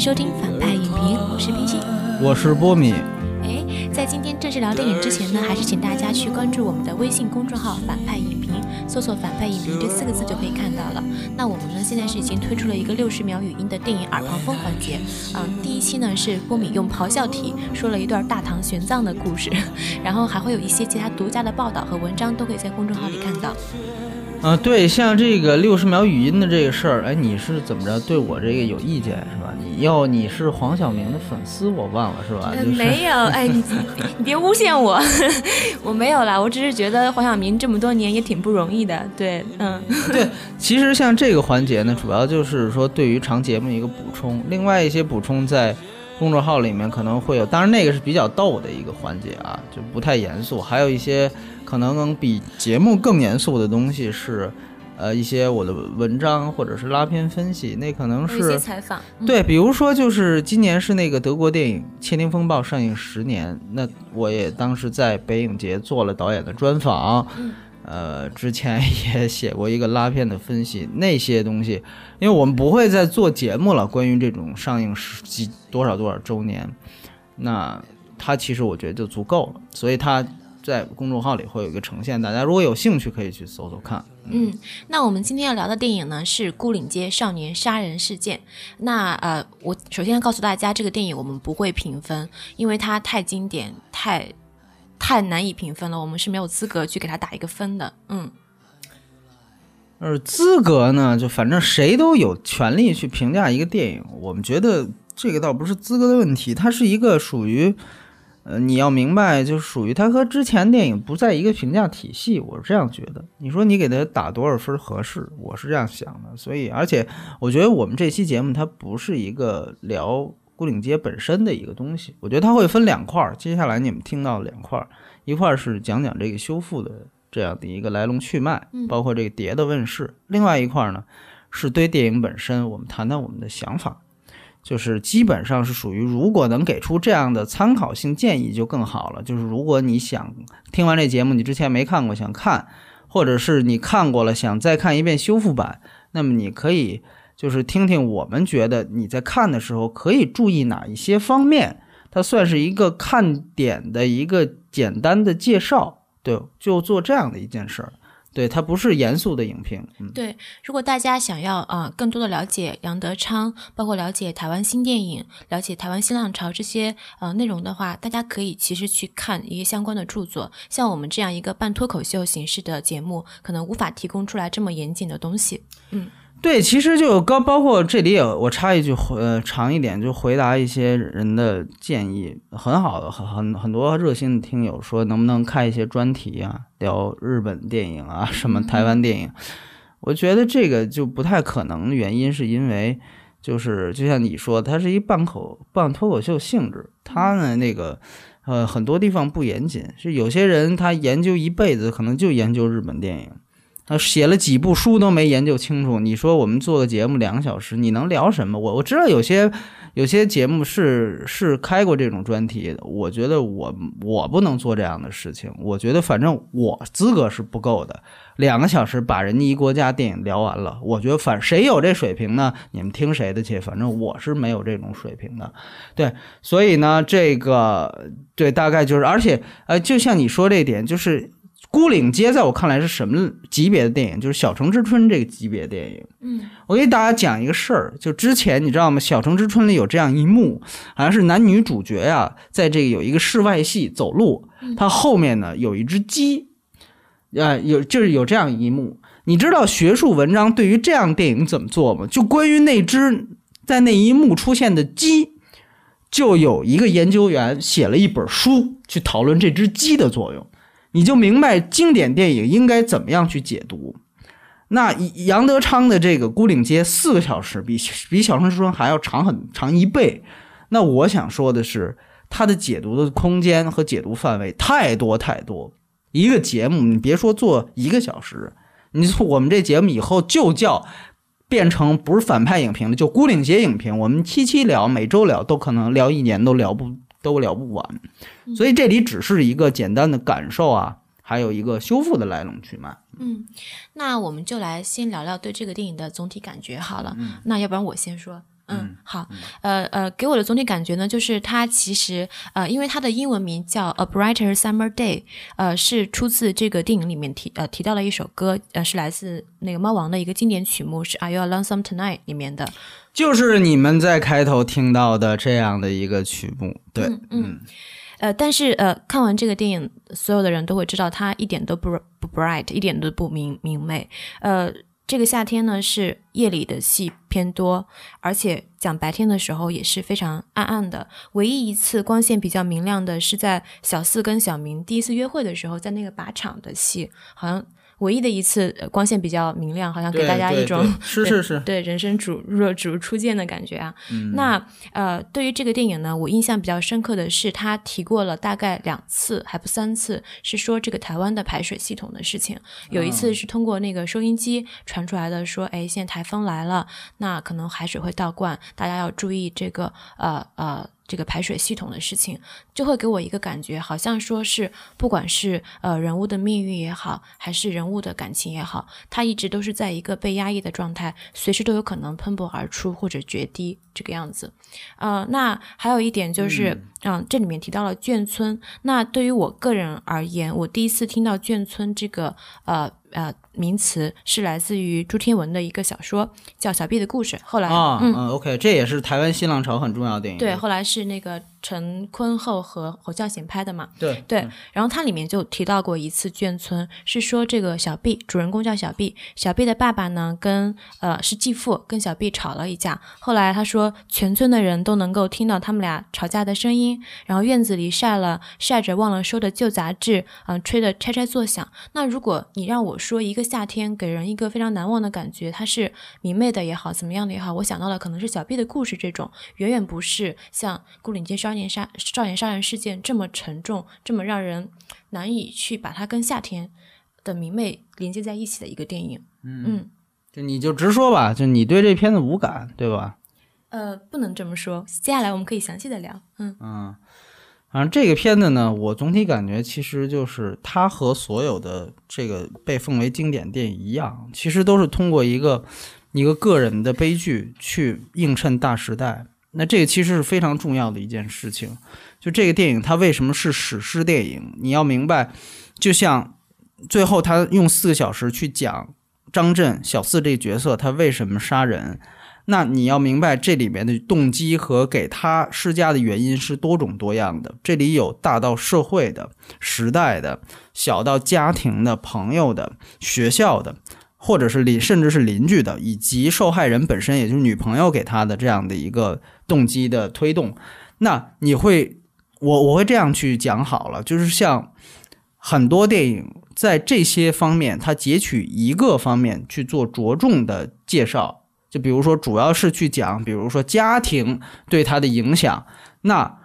迎收听反派影评，我是冰心。我是波米，哎，在今天正式聊电影之前呢，还是请大家去关注我们的微信公众号“反派影评”，搜索“反派影评”这四个字就可以看到了。那我们呢，现在是已经推出了一个六十秒语音的电影耳旁风环节。嗯，第一期呢是波米用咆哮体说了一段大唐玄奘的故事，然后还会有一些其他独家的报道和文章，都可以在公众号里看到。啊，对，像这个六十秒语音的这个事儿，哎，你是怎么着对我这个有意见是吧？你要你是黄晓明的粉丝，我忘了是吧？呃就是没有，哎，你 你别诬陷我，我没有啦，我只是觉得黄晓明这么多年也挺不容易的，对，嗯。对，其实像这个环节呢，主要就是说对于长节目一个补充，另外一些补充在公众号里面可能会有，当然那个是比较逗的一个环节啊，就不太严肃，还有一些可能比节目更严肃的东西是。呃，一些我的文章或者是拉片分析，那可能有一些是采访，嗯，对，比如说就是今年是那个德国电影《窃听风暴》上映十年，那我也当时在北影节做了导演的专访，嗯呃，之前也写过一个拉片的分析，那些东西，因为我们不会再做节目了，关于这种上映十几多少多少周年，那它其实我觉得就足够了，所以它在公众号里会有一个呈现，大家如果有兴趣可以去搜搜看。嗯，那我们今天要聊的电影呢是《孤岭街少年杀人事件》。那呃，我首先要告诉大家，这个电影我们不会评分，因为它太经典，太太难以评分了，我们是没有资格去给它打一个分的。嗯，而资格呢，就反正谁都有权利去评价一个电影。我们觉得这个倒不是资格的问题，它是一个属于，呃，你要明白，就是属于它和之前电影不在一个评价体系。我是这样觉得。你说你给它打多少分合适？我是这样想的。所以，而且我觉得我们这期节目它不是一个聊孤岭街本身的一个东西，我觉得它会分两块儿。接下来你们听到的两块儿，一块儿是讲讲这个修复的这样的一个来龙去脉，包括这个碟的问世；另外一块儿呢，是对电影本身，我们谈谈我们的想法。就是基本上是属于，如果能给出这样的参考性建议就更好了。就是如果你想听完这节目，你之前没看过想看，或者是你看过了想再看一遍修复版，那么你可以就是听听我们觉得你在看的时候可以注意哪一些方面，它算是一个看点的一个简单的介绍。对，就做这样的一件事儿。对，它不是严肃的影评。对。如果大家想要啊、更多的了解杨德昌，包括了解台湾新电影、了解台湾新浪潮这些呃内容的话，大家可以其实去看一些相关的著作。像我们这样一个半脱口秀形式的节目，可能无法提供出来这么严谨的东西。嗯对，其实就高包括这里也我插一句，呃，长一点就回答一些人的建议，很好的，很很很多热心的听友说能不能开一些专题啊，聊日本电影啊，什么台湾电影，我觉得这个就不太可能，原因是因为就是就像你说，它是一半口半脱口秀性质，它呢那个。呃，很多地方不严谨，是有些人他研究一辈子，可能就研究日本电影，他写了几部书都没研究清楚。你说我们做个节目两个小时，你能聊什么？我我知道有些有些节目是是开过这种专题的，我觉得我我不能做这样的事情。我觉得反正我资格是不够的，两个小时把人家一国家电影聊完了，我觉得反谁有这水平呢？你们听谁的去？反正我是没有这种水平的。对，所以呢，这个对大概就是，而且呃，就像你说这点，就是《孤岭街》在我看来是什么级别的电影？就是《小城之春》这个级别的电影。嗯，我给大家讲一个事儿，就之前你知道吗？《小城之春》里有这样一幕，好像是男女主角呀、在这个有一个室外戏走路，他后面呢有一只鸡，啊、有就是有这样一幕。你知道学术文章对于这样电影怎么做吗？就关于那只在那一幕出现的鸡，就有一个研究员写了一本书去讨论这只鸡的作用，你就明白经典电影应该怎么样去解读。那杨德昌的这个《孤岭街》四个小时，比比《小城之春》还要长很长一倍。那我想说的是，它的解读的空间和解读范围太多太多。一个节目，你别说做一个小时，你说我们这节目以后就叫变成不是反派影评了，就孤岭街影评，我们七七聊，每周聊，都可能聊一年都聊不都聊不完。所以这里只是一个简单的感受啊，还有一个修复的来龙去脉。嗯，那我们就来先聊聊对这个电影的总体感觉好了。那要不然我先说。嗯，好，呃呃，给我的总体感觉呢，就是它其实呃，因为它的英文名叫《A Brighter Summer Day》，呃，是出自这个电影里面提呃提到了一首歌，呃，是来自那个猫王的一个经典曲目，是《Are You Lonesome Tonight》里面的。就是你们在开头听到的这样的一个曲目，对，嗯，呃，但是呃，看完这个电影，所有的人都会知道它一点都不不 bright，一点都不明明媚，呃。这个夏天呢，是夜里的戏偏多，而且讲白天的时候也是非常暗暗的。唯一一次光线比较明亮的是在小四跟小明第一次约会的时候，在那个靶场的戏，好像。唯一的一次光线比较明亮，好像给大家一种是是是对人生主若主初见的感觉啊。那呃，对于这个电影呢，我印象比较深刻的是，他提过了大概两次，还不三次，是说这个台湾的排水系统的事情。有一次是通过那个收音机传出来的，说哎，现在台风来了，那可能海水会倒灌，大家要注意这个呃呃。这个排水系统的事情，就会给我一个感觉，好像说是不管是呃人物的命运也好，还是人物的感情也好，他一直都是在一个被压抑的状态，随时都有可能喷薄而出或者决堤这个样子。呃，那还有一点就是，嗯，这里面提到了眷村。那对于我个人而言，我第一次听到眷村这个呃呃。名词是来自于朱天文的一个小说，叫《小 B 的故事》。后来啊，嗯，OK，这也是台湾新浪潮很重要的电影。对，后来是那个。陈坤厚和侯孝贤拍的嘛？对对，然后它里面就提到过一次眷村，是说这个小 B 主人公叫小 B，小 B 的爸爸呢跟呃是继父跟小 B 吵了一架，后来他说全村的人都能够听到他们俩吵架的声音，然后院子里晒了晒着忘了收的旧杂志，嗯，吹的拆拆作响。那如果你让我说一个夏天给人一个非常难忘的感觉，它是明媚的也好，怎么样的也好，我想到了可能是小 B 的故事这种，远远不是像《孤岭街少》。少年杀少年杀人事件这么沉重，这么让人难以去把它跟夏天的明媚连接在一起的一个电影。嗯，就你就直说吧，就你对这片子无感，对吧？呃，不能这么说。接下来我们可以详细的聊。嗯嗯，反正这个片子呢，我总体感觉其实就是它和所有的这个被奉为经典电影一样，其实都是通过一个一个个人的悲剧去映衬大时代。那这个其实是非常重要的一件事情，就这个电影它为什么是史诗电影？你要明白，就像最后他用四个小时去讲张震小四这个角色他为什么杀人，那你要明白这里面的动机和给他施加的原因是多种多样的。这里有大到社会的、时代的，小到家庭的、朋友的、学校的。或者是邻，甚至是邻居的，以及受害人本身，也就是女朋友给他的这样的一个动机的推动，那你会，我我会这样去讲好了，就是像很多电影在这些方面，它截取一个方面去做着重的介绍，就比如说主要是去讲，比如说家庭对他的影响，那。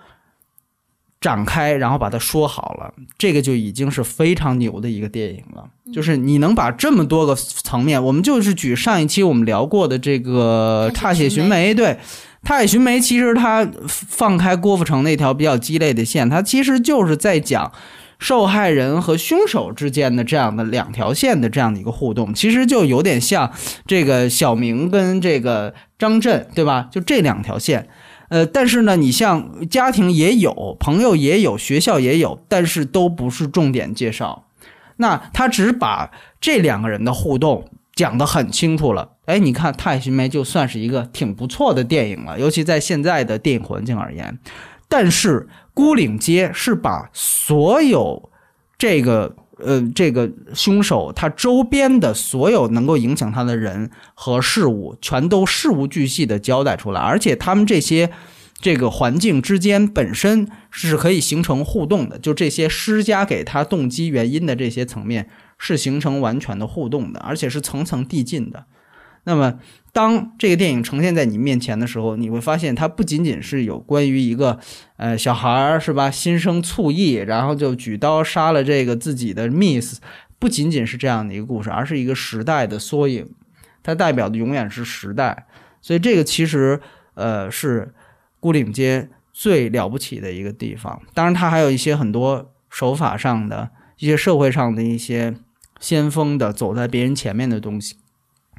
展开，然后把它说好了，这个就已经是非常牛的一个电影了。就是你能把这么多个层面，我们就是举上一期我们聊过的这个《踏雪寻梅》，对，《踏雪寻梅》其实它放开郭富城那条比较鸡肋的线，它其实就是在讲受害人和凶手之间的这样的两条线的这样的一个互动，其实就有点像这个小明跟这个张震，对吧？就这两条线。呃，但是呢，你像家庭也有，朋友也有，学校也有，但是都不是重点介绍。那他只把这两个人的互动讲得很清楚了。哎，你看《太寻梅》就算是一个挺不错的电影了，尤其在现在的电影环境而言。但是《孤岭街》是把所有这个。呃，这个凶手他周边的所有能够影响他的人和事物，全都事无巨细的交代出来，而且他们这些这个环境之间本身是可以形成互动的，就这些施加给他动机原因的这些层面是形成完全的互动的，而且是层层递进的。那么。当这个电影呈现在你面前的时候，你会发现它不仅仅是有关于一个，呃，小孩是吧，心生醋意，然后就举刀杀了这个自己的 miss，不仅仅是这样的一个故事，而是一个时代的缩影，它代表的永远是时代。所以这个其实，呃，是孤岭街最了不起的一个地方。当然，它还有一些很多手法上的一些社会上的一些先锋的走在别人前面的东西。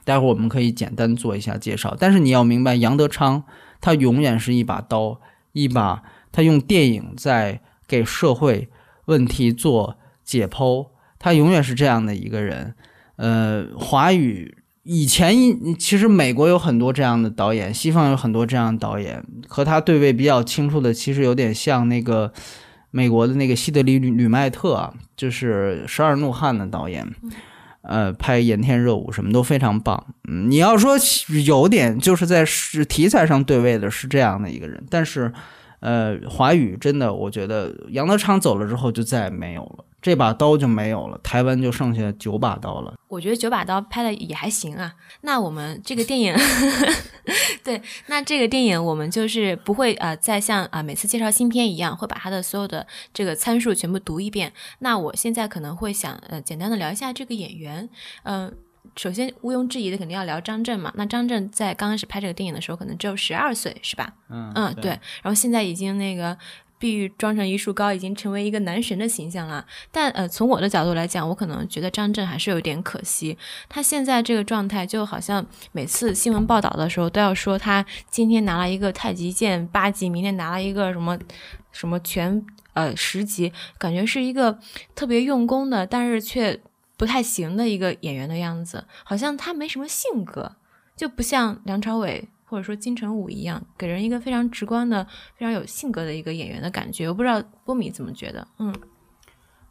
待会儿我们可以简单做一下介绍，但是你要明白，杨德昌他永远是一把刀，一把他用电影在给社会问题做解剖，他永远是这样的一个人。呃，华语以前其实美国有很多这样的导演，西方有很多这样的导演，和他对位比较清楚的，其实有点像那个美国的那个西德里吕吕麦特，就是《十二怒汉》的导演。呃，拍《炎天热舞》什么都非常棒。嗯，你要说有点就是在是题材上对位的是这样的一个人，但是，呃，华语真的，我觉得杨德昌走了之后就再也没有了，这把刀就没有了，台湾就剩下九把刀了。我觉得九把刀拍的也还行啊。那我们这个电影，对，那这个电影我们就是不会呃再像啊、每次介绍新片一样，会把它的所有的这个参数全部读一遍。那我现在可能会想呃简单的聊一下这个演员，嗯、首先毋庸置疑的肯定要聊张震嘛。那张震在刚开始拍这个电影的时候，可能只有十二岁，是吧？嗯嗯，对。然后现在已经那个碧玉妆成一树高，已经成为一个男神的形象了。但呃，从我的角度来讲，我可能觉得张震还是有点可惜。他现在这个状态，就好像每次新闻报道的时候都要说他今天拿了一个太极剑八级，明天拿了一个什么什么拳呃十级，感觉是一个特别用功的，但是却不太行的一个演员的样子，好像他没什么性格，就不像梁朝伟或者说金城武一样，给人一个非常直观的、非常有性格的一个演员的感觉。我不知道波米怎么觉得？嗯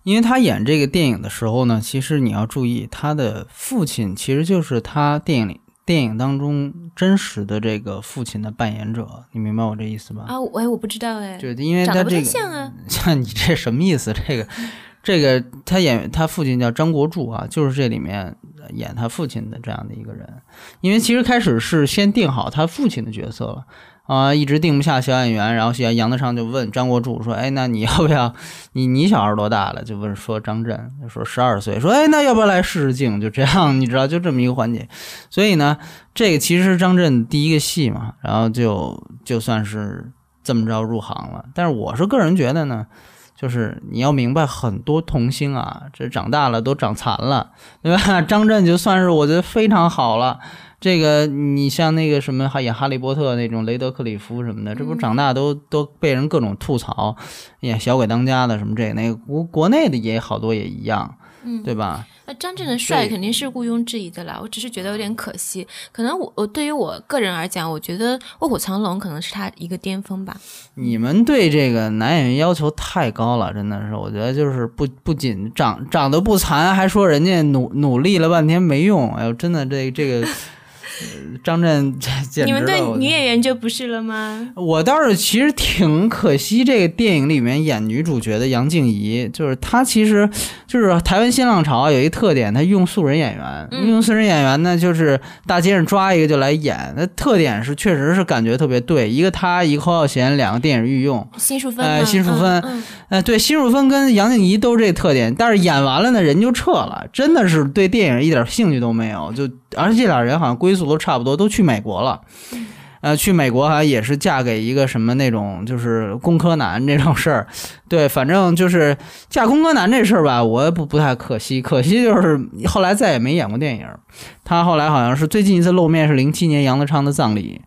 因为他演这个电影的时候呢，其实你要注意，他的父亲其实就是他电影里电影当中真实的这个父亲的扮演者，你明白我这意思吧？啊，我哎，我不知道哎，就因为他这个像啊。像你这什么意思？这个，这个他演他父亲叫张国柱啊，就是这里面演他父亲的这样的一个人。因为其实开始是先定好他父亲的角色了啊，一直定不下小演员，然后杨杨德昌就问张国柱说：“哎，那你要不要？你你小孩多大了？”就问说张震，说十二岁，说：“哎，那要不要来试试镜？”就这样，你知道，就这么一个环节。所以呢，这个其实是张震第一个戏嘛，然后就就算是这么着入行了。但是我是个人觉得呢。就是你要明白，很多童星啊，这长大了都长残了，对吧？张震就算是我觉得非常好了。这个你像那个什么，还演《哈利波特》那种雷德克里夫什么的，这不长大都都被人各种吐槽，演小鬼当家的什么这个那个，国国内的也好多也一样，嗯，对吧？那张震的帅肯定是毋庸置疑的啦，我只是觉得有点可惜。可能我我对于我个人而讲，我觉得《卧虎藏龙》可能是他一个巅峰吧。你们对这个男演员要求太高了，真的是，我觉得就是不不仅长长得不残，还说人家努努力了半天没用，哎呦，真的这这个。呃张震这简直你们对女演员就不是了吗？我倒是其实挺可惜，这个电影里面演女主角的杨静怡，就是她其实就是台湾新浪潮有一特点，她用素人演员，嗯。用素人演员呢，就是大街上抓一个就来演，那特点是确实是感觉特别对，一个她一个侯孝贤，两个电影御用，辛淑芬辛淑芬嗯嗯。呃，对，辛淑芬跟杨静怡都是这特点，但是演完了呢，人就撤了，真的是对电影一点兴趣都没有，就而且这俩人好像归宿都差不多，都去美国了。呃，去美国好像也是嫁给一个什么那种就是工科男这种事儿，对，反正就是嫁工科男这事儿吧，我也不不太可惜，可惜就是后来再也没演过电影。他后来好像是最近一次露面是零七年杨德昌的葬礼，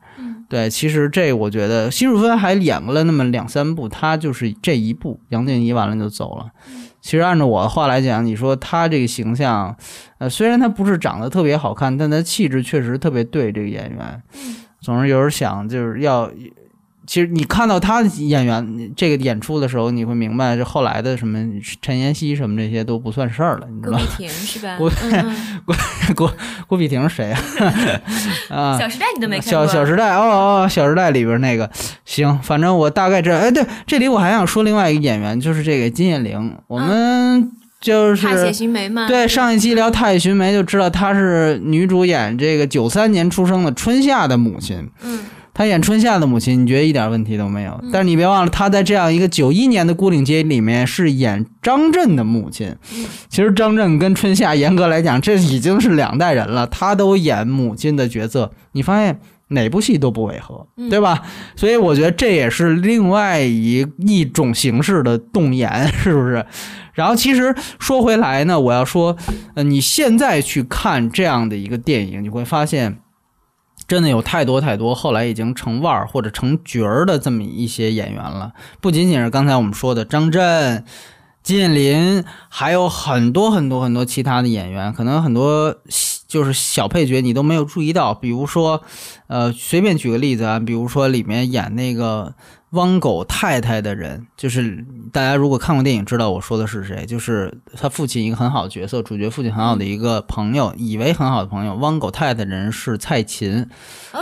对，其实这我觉得辛淑芬还演过了那么两三部，她就是这一部，杨静怡完了就走了。其实按照我的话来讲，你说他这个形象，呃，虽然他不是长得特别好看，但他气质确实特别对这个演员。总是有人想就是要，其实你看到他演员这个演出的时候，你会明白，这后来的什么陈妍希什么这些都不算事儿了，你知道吗？郭碧婷是吧？郭嗯嗯郭郭碧婷是谁啊？啊，小时代你都没看小过？小时代哦哦，小时代里边那个行，反正我大概知道。哎，对，这里我还想说另外一个演员，就是这个金燕玲，我们就是。踏雪寻梅吗？对，上一期聊《太乙寻梅》就知道她是女主演这个九三年出生的春夏的母亲。嗯，她演春夏的母亲，你觉得一点问题都没有？嗯但是你别忘了，他在这样一个九一年的《孤岭街》里面是演张震的母亲。嗯其实张震跟春夏严格来讲，这已经是两代人了，他都演母亲的角色。你发现哪部戏都不违和，对吧？所以我觉得这也是另外一一种形式的动言，是不是？然后其实说回来呢，我要说，呃，你现在去看这样的一个电影，你会发现。真的有太多太多后来已经成腕儿或者成角儿的这么一些演员了，不仅仅是刚才我们说的张震、金燕林，还有很多很多很多其他的演员，可能很多就是小配角你都没有注意到，比如说，呃，随便举个例子啊，比如说里面演那个。汪狗太太的人，就是大家如果看过电影，知道我说的是谁，就是他父亲一个很好的角色，主角父亲很好的一个朋友，以为很好的朋友。汪狗太太的人是蔡琴，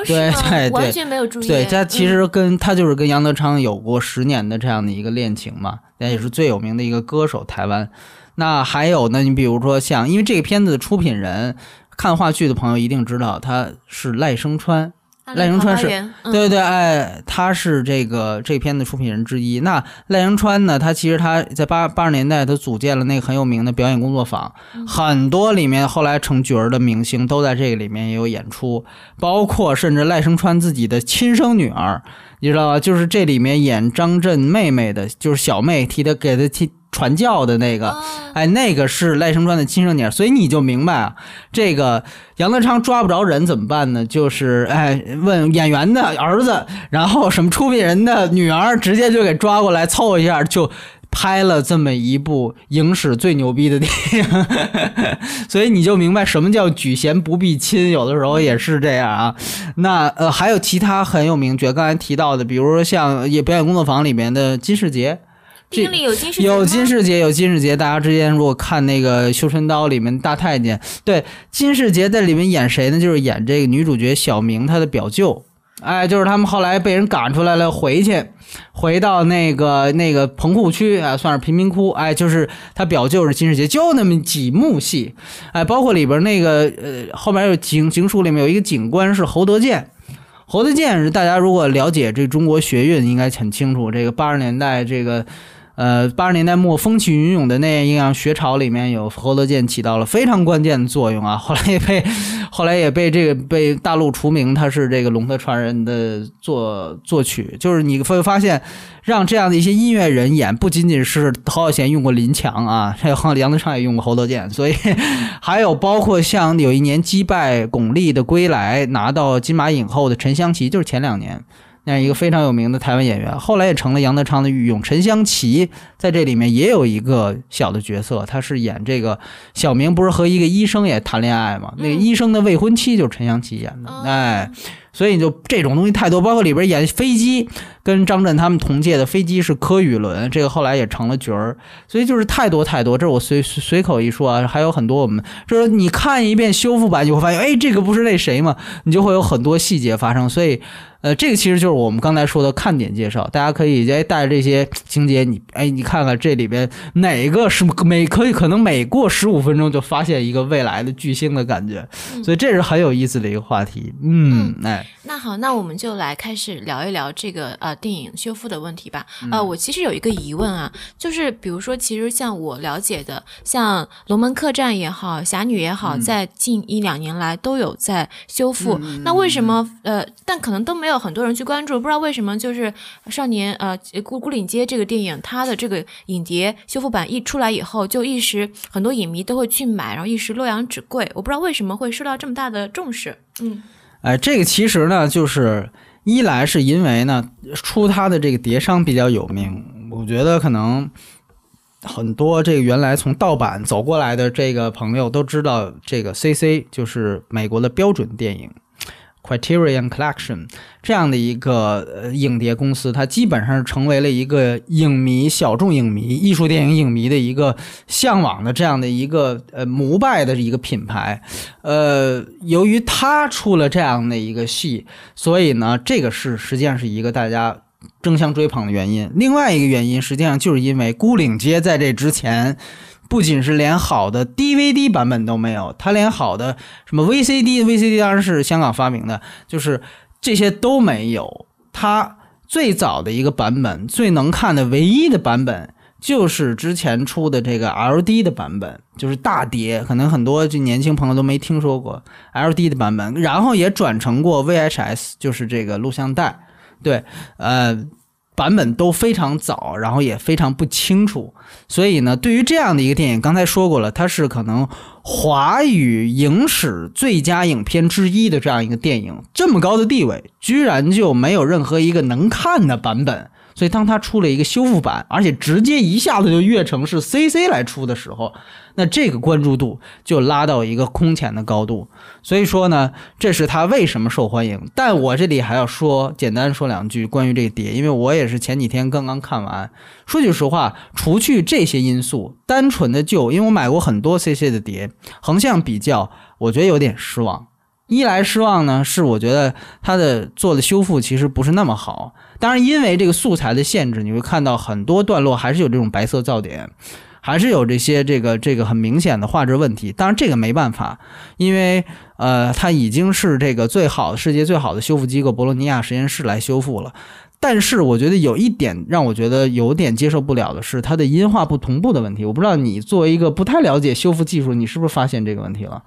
对对对，完全没有注意。对他其实跟他就是跟杨德昌有过十年的这样的一个恋情嘛，那也是最有名的一个歌手，台湾。那还有呢，你比如说像，因为这个片子的出品人，看话剧的朋友一定知道他是赖声川。赖声川是对对对，哎，他是这个这片的出品人之一。那赖声川呢？他其实他在八八十年代，他组建了那个很有名的表演工作坊，很多里面后来成角儿的明星都在这个里面也有演出，包括甚至赖声川自己的亲生女儿，你知道吧？就是这里面演张震妹妹的，就是小妹替他给他替。传教的那个，哎，那个是赖声川的亲生女儿，所以你就明白啊，这个杨德昌抓不着人怎么办呢？就是哎，问演员的儿子，然后什么出品人的女儿，直接就给抓过来凑一下，就拍了这么一部影史最牛逼的电影。所以你就明白什么叫举贤不避亲，有的时候也是这样啊。那呃，还有其他很有名角，刚才提到的，比如说像也表演工作坊里面的金世杰。这里有金世有金世杰，有金世杰。大家之间如果看那个《绣春刀》里面大太监，对金世杰在里面演谁呢？就是演这个女主角小明她的表舅。哎，就是他们后来被人赶出来了，回去回到那个那个棚户区啊，算是贫民窟。哎，就是他表舅是金世杰，就那么几幕戏。哎，包括里边那个呃，后面有警警署里面有一个警官是侯德健。侯德健是大家如果了解这中国学运，应该很清楚。这个八十年代这个。呃，八十年代末风起云涌的那样学潮里面有侯德健起到了非常关键的作用啊。后来也被，后来也被这个被大陆除名，他是这个龙的传人的作作曲。就是你会发现，让这样的一些音乐人演，不仅仅是侯孝贤用过林强啊，还有杨德昌也用过侯德健，所以还有包括像有一年击败巩俐的归来拿到金马影后的陈香琪，就是前两年。那样一个非常有名的台湾演员，后来也成了杨德昌的御用。陈香琪在这里面也有一个小的角色，他是演这个小明，不是和一个医生也谈恋爱嘛？那个医生的未婚妻就是陈香琪演的，哎。所以就这种东西太多，包括里边演飞机，跟张震他们同届的飞机是柯宇伦，这个后来也成了角儿。所以就是太多太多，这是我随随口一说啊，还有很多我们就是你看一遍修复版，你会发现，哎，这个不是那谁吗？你就会有很多细节发生。所以，呃，这个其实就是我们刚才说的看点介绍，大家可以哎带着这些情节，你哎你看看这里边哪个是每可以可能每过十五分钟就发现一个未来的巨星的感觉，所以这是很有意思的一个话题。嗯，哎。那好，那我们就来开始聊一聊这个呃电影修复的问题吧。呃，我其实有一个疑问啊，就是比如说，其实像我了解的，像《龙门客栈》也好，《侠女》也好，在近一两年来都有在修复。那为什么呃，但可能都没有很多人去关注，不知道为什么就是少年呃孤孤岭街这个电影，它的这个影碟修复版一出来以后，就一时很多影迷都会去买，然后一时洛阳纸贵。我不知道为什么会受到这么大的重视。嗯。哎，这个其实呢，就是一来是因为呢，出他的这个碟商比较有名，我觉得可能很多这个原来从盗版走过来的这个朋友都知道，这个 CC 就是美国的标准电影。Criterion Collection 这样的一个呃影碟公司，它基本上成为了一个影迷、小众影迷、艺术电影影迷的一个向往的这样的一个呃膜拜的一个品牌。呃，由于它出了这样的一个戏，所以呢，这个是实际上是一个大家争相追捧的原因。另外一个原因，实际上就是因为《孤岭街》在这之前。不仅是连好的 DVD 版本都没有，它连好的什么 VCD，VCD 当然是香港发明的，就是这些都没有。它最早的一个版本，最能看的唯一的版本就是之前出的这个 LD 的版本，就是大碟，可能很多这年轻朋友都没听说过 LD 的版本，然后也转成过 VHS，就是这个录像带，对，呃。版本都非常早，然后也非常不清楚，所以呢，对于这样的一个电影，刚才说过了，它是可能华语影史最佳影片之一的这样一个电影，这么高的地位，居然就没有任何一个能看的版本。所以，当它出了一个修复版，而且直接一下子就跃成是 CC 来出的时候，那这个关注度就拉到一个空前的高度。所以说呢，这是它为什么受欢迎。但我这里还要说，简单说两句关于这个碟，因为我也是前几天刚刚看完。说句实话，除去这些因素，单纯的就因为我买过很多 CC 的碟，横向比较，我觉得有点失望。一来失望呢，是我觉得它的做的修复其实不是那么好。当然，因为这个素材的限制，你会看到很多段落还是有这种白色噪点，还是有这些这个这个很明显的画质问题。当然，这个没办法，因为呃，它已经是这个最好世界最好的修复机构博洛尼亚实验室来修复了。但是，我觉得有一点让我觉得有点接受不了的是它的音画不同步的问题。我不知道你作为一个不太了解修复技术，你是不是发现这个问题了？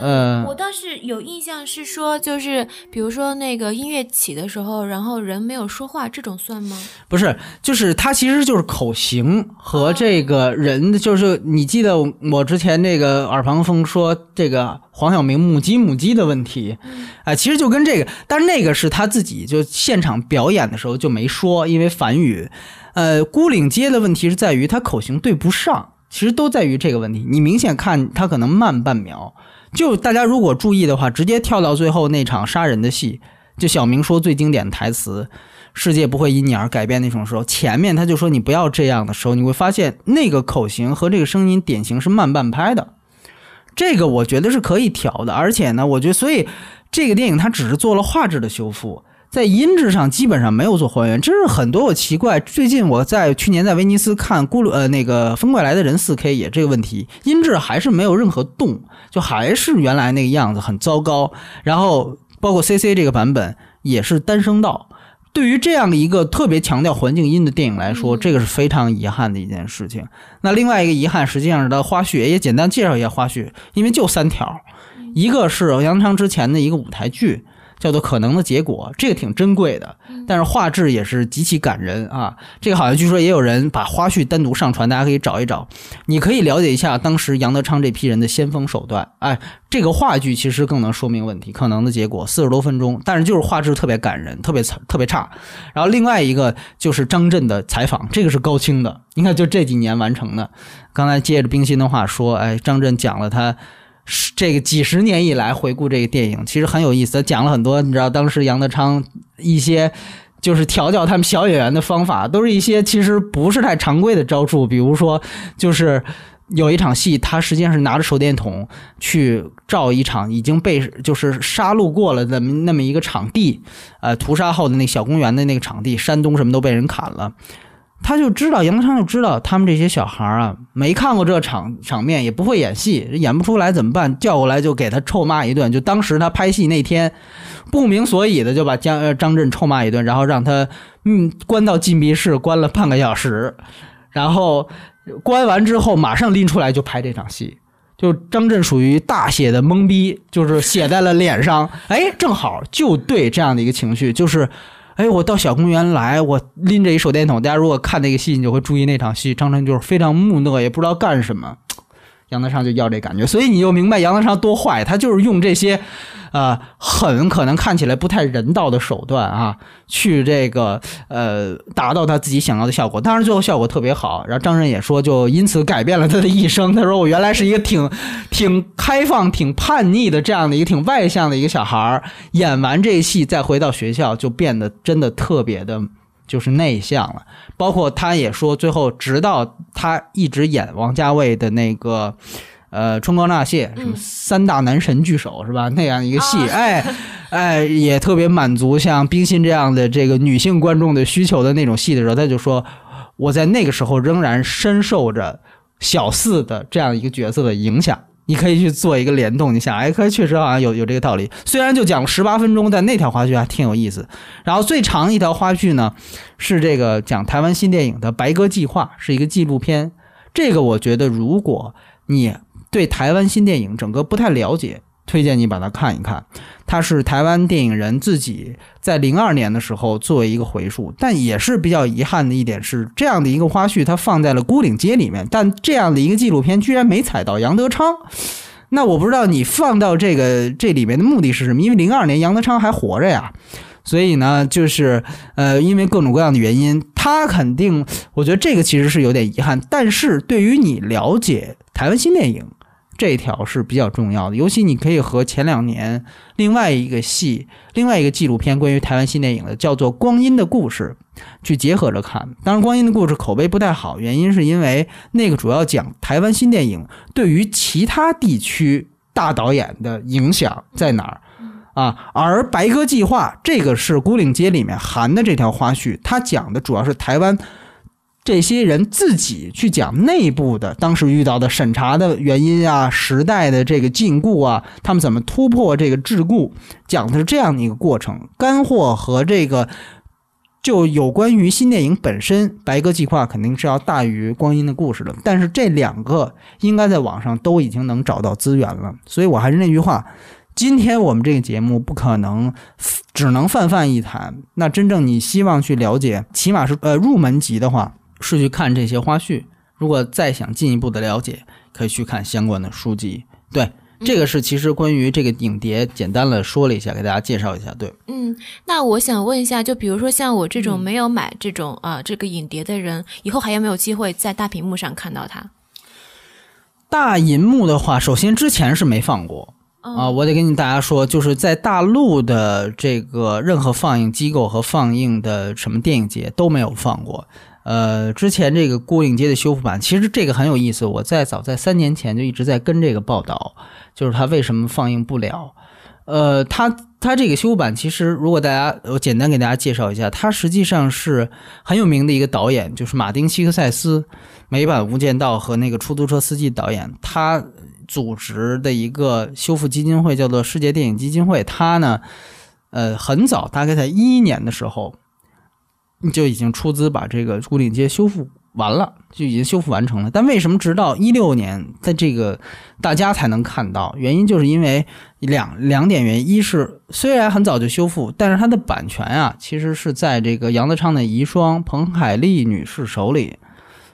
呃，我倒是有印象，是说就是比如说那个音乐起的时候，然后人没有说话，这种算吗？不是，就是它其实就是口型和这个人，就是你记得我之前那个耳旁风说这个黄晓明母鸡母鸡的问题，哎，其实就跟这个，但是那个是他自己就现场表演的时候就没说，因为梵语。呃，孤岭街的问题是在于他口型对不上，其实都在于这个问题，你明显看他可能慢半秒。就大家如果注意的话，直接跳到最后那场杀人的戏，就小明说最经典的台词“世界不会因你而改变”那种时候，前面他就说你不要这样的时候，你会发现那个口型和这个声音典型是慢半拍的。这个我觉得是可以调的，而且呢，我觉得所以这个电影它只是做了画质的修复。在音质上基本上没有做还原，这是很多我奇怪。最近我在去年在威尼斯看《咕噜》呃那个《风怪来的人》四 K 也这个问题，音质还是没有任何动，就还是原来那个样子，很糟糕。然后包括 CC 这个版本也是单声道，对于这样一个特别强调环境音的电影来说，这个是非常遗憾的一件事情。那另外一个遗憾实际上是它花絮，也简单介绍一下花絮，因为就三条，一个是杨昌之前的一个舞台剧。叫做可能的结果，这个挺珍贵的，但是画质也是极其感人啊。这个好像据说也有人把花絮单独上传，大家可以找一找，你可以了解一下当时杨德昌这批人的先锋手段。哎，这个话剧其实更能说明问题。可能的结果四十多分钟，但是就是画质特别感人，特别特别差。然后另外一个就是张震的采访，这个是高清的，你看就这几年完成的。刚才接着冰心的话说，哎，张震讲了他。这个几十年以来回顾这个电影，其实很有意思。讲了很多，你知道当时杨德昌一些就是调教他们小演员的方法，都是一些其实不是太常规的招数。比如说，就是有一场戏，他实际上是拿着手电筒去照一场已经被就是杀戮过了的那么一个场地，呃，屠杀后的那小公园的那个场地，山东什么都被人砍了。他就知道杨德昌就知道他们这些小孩啊，没看过这场场面，也不会演戏，演不出来怎么办？叫过来就给他臭骂一顿。就当时他拍戏那天，不明所以的就把江张震臭骂一顿，然后让他嗯关到禁闭室关了半个小时，然后关完之后马上拎出来就拍这场戏。就张震属于大写的懵逼，就是写在了脸上。哎，正好就对这样的一个情绪，就是。哎，我到小公园来，我拎着一手电筒。大家如果看那个戏，你就会注意那场戏，张晨就是非常木讷，也不知道干什么。杨德昌就要这感觉，所以你就明白杨德昌多坏，他就是用这些，呃，很可能看起来不太人道的手段啊，去这个呃达到他自己想要的效果。当然最后效果特别好。然后张震也说，就因此改变了他的一生。他说我原来是一个挺挺开放、挺叛逆的这样的一个挺外向的一个小孩儿，演完这戏再回到学校，就变得真的特别的。就是内向了，包括他也说，最后直到他一直演王家卫的那个，呃，《春光乍泄》什么三大男神聚首是吧？那样一个戏，哎哎，也特别满足像冰心这样的这个女性观众的需求的那种戏的时候，他就说，我在那个时候仍然深受着小四的这样一个角色的影响。你可以去做一个联动，你想，哎，可确实好像有有这个道理。虽然就讲了十八分钟，但那条花絮还挺有意思。然后最长一条花絮呢，是这个讲台湾新电影的《白鸽计划》，是一个纪录片。这个我觉得，如果你对台湾新电影整个不太了解，推荐你把它看一看。它是台湾电影人自己在零二年的时候作为一个回述，但也是比较遗憾的一点是，这样的一个花絮它放在了《孤岭街》里面，但这样的一个纪录片居然没踩到杨德昌。那我不知道你放到这个这里面的目的是什么？因为零二年杨德昌还活着呀，所以呢，就是呃，因为各种各样的原因，他肯定，我觉得这个其实是有点遗憾。但是对于你了解台湾新电影。这一条是比较重要的，尤其你可以和前两年另外一个戏、另外一个纪录片关于台湾新电影的，叫做《光阴的故事》，去结合着看。当然，《光阴的故事》口碑不太好，原因是因为那个主要讲台湾新电影对于其他地区大导演的影响在哪儿啊。而《白鸽计划》这个是《孤岭街》里面含的这条花絮，它讲的主要是台湾。这些人自己去讲内部的当时遇到的审查的原因啊，时代的这个禁锢啊，他们怎么突破这个桎梏，讲的是这样的一个过程。干货和这个就有关于新电影本身，《白鸽计划》肯定是要大于《光阴的故事》的。但是这两个应该在网上都已经能找到资源了。所以我还是那句话，今天我们这个节目不可能只能泛泛一谈。那真正你希望去了解，起码是呃入门级的话。是去看这些花絮，如果再想进一步的了解，可以去看相关的书籍。对，这个是其实关于这个影碟，简单的说了一下，给大家介绍一下。对，嗯，那我想问一下，就比如说像我这种没有买这种啊这个影碟的人，以后还有没有机会在大屏幕上看到它？大银幕的话，首先之前是没放过啊，我得跟大家说，就是在大陆的这个任何放映机构和放映的什么电影节都没有放过。呃，之前这个《孤岭街》的修复版，其实这个很有意思。我在早在三年前就一直在跟这个报道，就是它为什么放映不了。呃，它它这个修复版，其实如果大家我简单给大家介绍一下，它实际上是很有名的一个导演，就是马丁·希克塞斯，美版《无间道》和那个出租车司机导演，他组织的一个修复基金会叫做世界电影基金会。他呢，呃，很早，大概在一一年的时候。就已经出资把这个孤岭街修复完了，就已经修复完成了。但为什么直到一六年，在这个大家才能看到？原因就是因为两两点原因：一是虽然很早就修复，但是它的版权啊，其实是在这个杨德昌的遗孀彭海丽女士手里，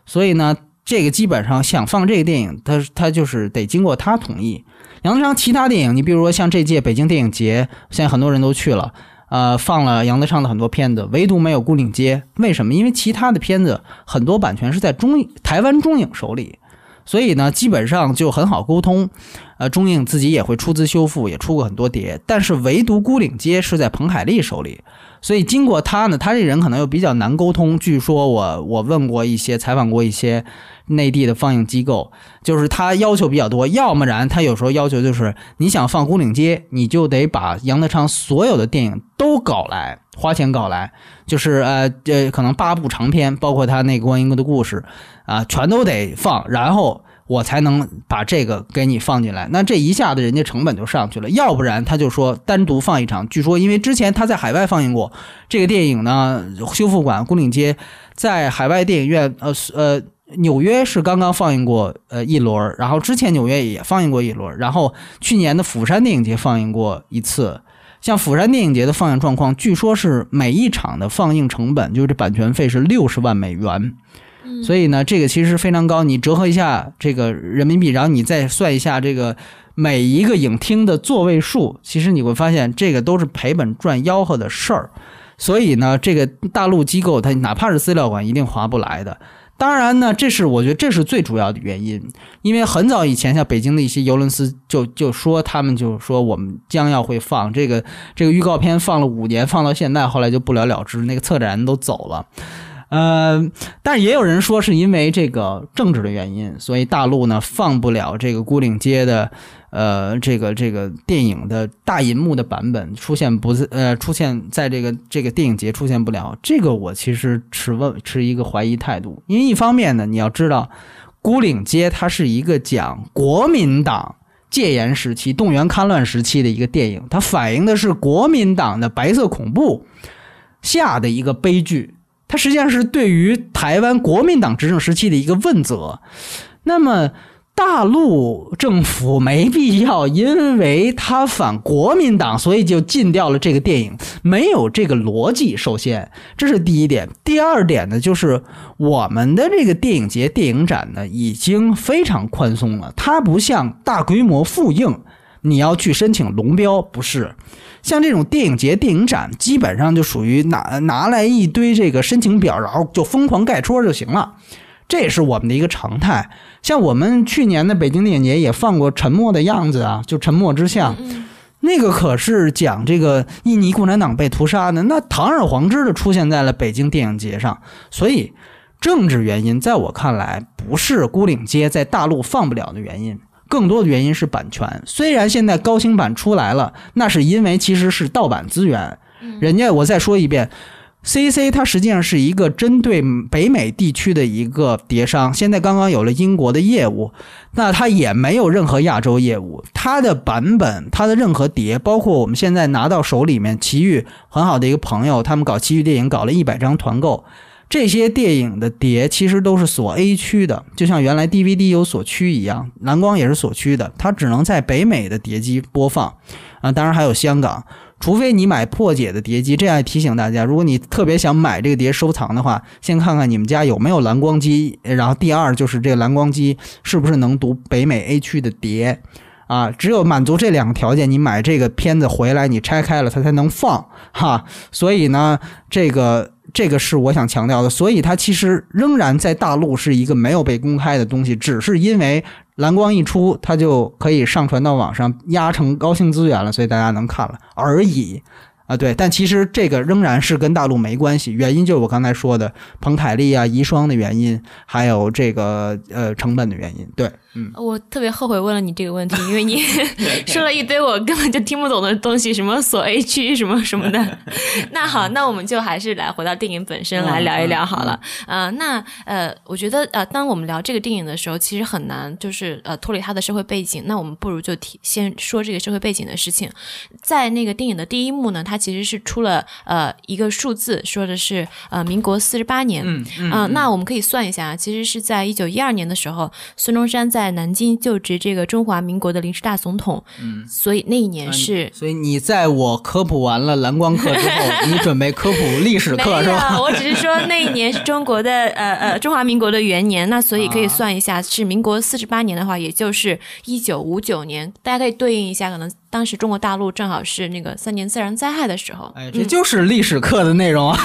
所以呢，这个基本上想放这个电影，他他就是得经过他同意。杨德昌其他电影，你比如说像这届北京电影节，现在很多人都去了。呃，放了杨德昌的很多片子，唯独没有《孤岭街》。为什么？因为其他的片子很多版权是在中台湾中影手里，所以呢，基本上就很好沟通。呃，中影自己也会出资修复，也出过很多碟，但是唯独《孤岭街》是在彭海丽手里。所以经过他呢，他这人可能又比较难沟通。据说我我问过一些，采访过一些。内地的放映机构就是他要求比较多，要么然他有时候要求就是你想放《孤岭街》，你就得把杨德昌所有的电影都搞来，花钱搞来，就是呃呃，可能八部长片，包括他那个《观音的故事》啊，全都得放，然后我才能把这个给你放进来。那这一下子人家成本就上去了，要不然他就说单独放一场。据说因为之前他在海外放映过这个电影呢，修复馆《孤岭街》在海外电影院，呃呃。纽约是刚刚放映过呃一轮，然后之前纽约也放映过一轮，然后去年的釜山电影节放映过一次。像釜山电影节的放映状况，据说是每一场的放映成本就是这版权费是六十万美元，所以呢，这个其实非常高。你折合一下这个人民币，然后你再算一下这个每一个影厅的座位数，其实你会发现这个都是赔本赚吆喝的事儿。所以呢，这个大陆机构它哪怕是资料馆，一定划不来的。当然呢，这是我觉得这是最主要的原因，因为很早以前，像北京的一些尤伦斯就就说他们就说我们将要会放这个这个预告片，放了五年，放到现在，后来就不了了之，那个策展人都走了。呃，但也有人说是因为这个政治的原因，所以大陆呢放不了这个孤岭街的，呃，这个这个电影的大银幕的版本出现不呃出现在这个这个电影节出现不了。这个我其实持问持一个怀疑态度，因为一方面呢，你要知道，孤岭街它是一个讲国民党戒严时期、动员戡乱时期的一个电影，它反映的是国民党的白色恐怖下的一个悲剧。它实际上是对于台湾国民党执政时期的一个问责。那么，大陆政府没必要因为他反国民党，所以就禁掉了这个电影，没有这个逻辑。首先，这是第一点。第二点呢，就是我们的这个电影节、电影展呢，已经非常宽松了，它不像大规模复映，你要去申请龙标，不是。像这种电影节、电影展，基本上就属于拿拿来一堆这个申请表，然后就疯狂盖戳就行了，这也是我们的一个常态。像我们去年的北京电影节也放过《沉默的样子》啊，就《沉默之相》，那个可是讲这个印尼共产党被屠杀的，那堂而皇之的出现在了北京电影节上。所以，政治原因在我看来不是孤岭街在大陆放不了的原因。更多的原因是版权，虽然现在高清版出来了，那是因为其实是盗版资源。人家我再说一遍，C C 它实际上是一个针对北美地区的一个碟商，现在刚刚有了英国的业务，那它也没有任何亚洲业务。它的版本，它的任何碟，包括我们现在拿到手里面，奇遇很好的一个朋友，他们搞奇遇电影搞了一百张团购。这些电影的碟其实都是锁 A 区的，就像原来 DVD 有锁区一样，蓝光也是锁区的，它只能在北美的碟机播放，啊，当然还有香港，除非你买破解的碟机。这样提醒大家，如果你特别想买这个碟收藏的话，先看看你们家有没有蓝光机，然后第二就是这个蓝光机是不是能读北美 A 区的碟，啊，只有满足这两个条件，你买这个片子回来，你拆开了它才能放，哈，所以呢，这个。这个是我想强调的，所以它其实仍然在大陆是一个没有被公开的东西，只是因为蓝光一出，它就可以上传到网上压成高清资源了，所以大家能看了而已。啊，对，但其实这个仍然是跟大陆没关系，原因就是我刚才说的彭凯利啊、遗孀的原因，还有这个呃成本的原因。对，嗯，我特别后悔问了你这个问题，因为你 说了一堆我根本就听不懂的东西，什么锁 A 区什么什么的。那好，那我们就还是来回到电影本身来聊一聊好了。呃，那呃，我觉得呃，当我们聊这个电影的时候，其实很难就是呃脱离它的社会背景。那我们不如就提先说这个社会背景的事情。在那个电影的第一幕呢，它其实是出了呃一个数字，说的是呃民国四十八年。嗯嗯，那我们可以算一下，其实是在一九一二年的时候，孙中山在南京就职这个中华民国的临时大总统。嗯，所以那一年是，所以你在我科普完了蓝光课之后，你准备科普历史课是吧？我只是说那一年是中国的呃呃中华民国的元年，那所以可以算一下，是民国四十八年的话，也就是一九五九年，大家可以对应一下，可能当时中国大陆正好是那个三年自然灾害的时候。哎，这就是历史课的内容啊！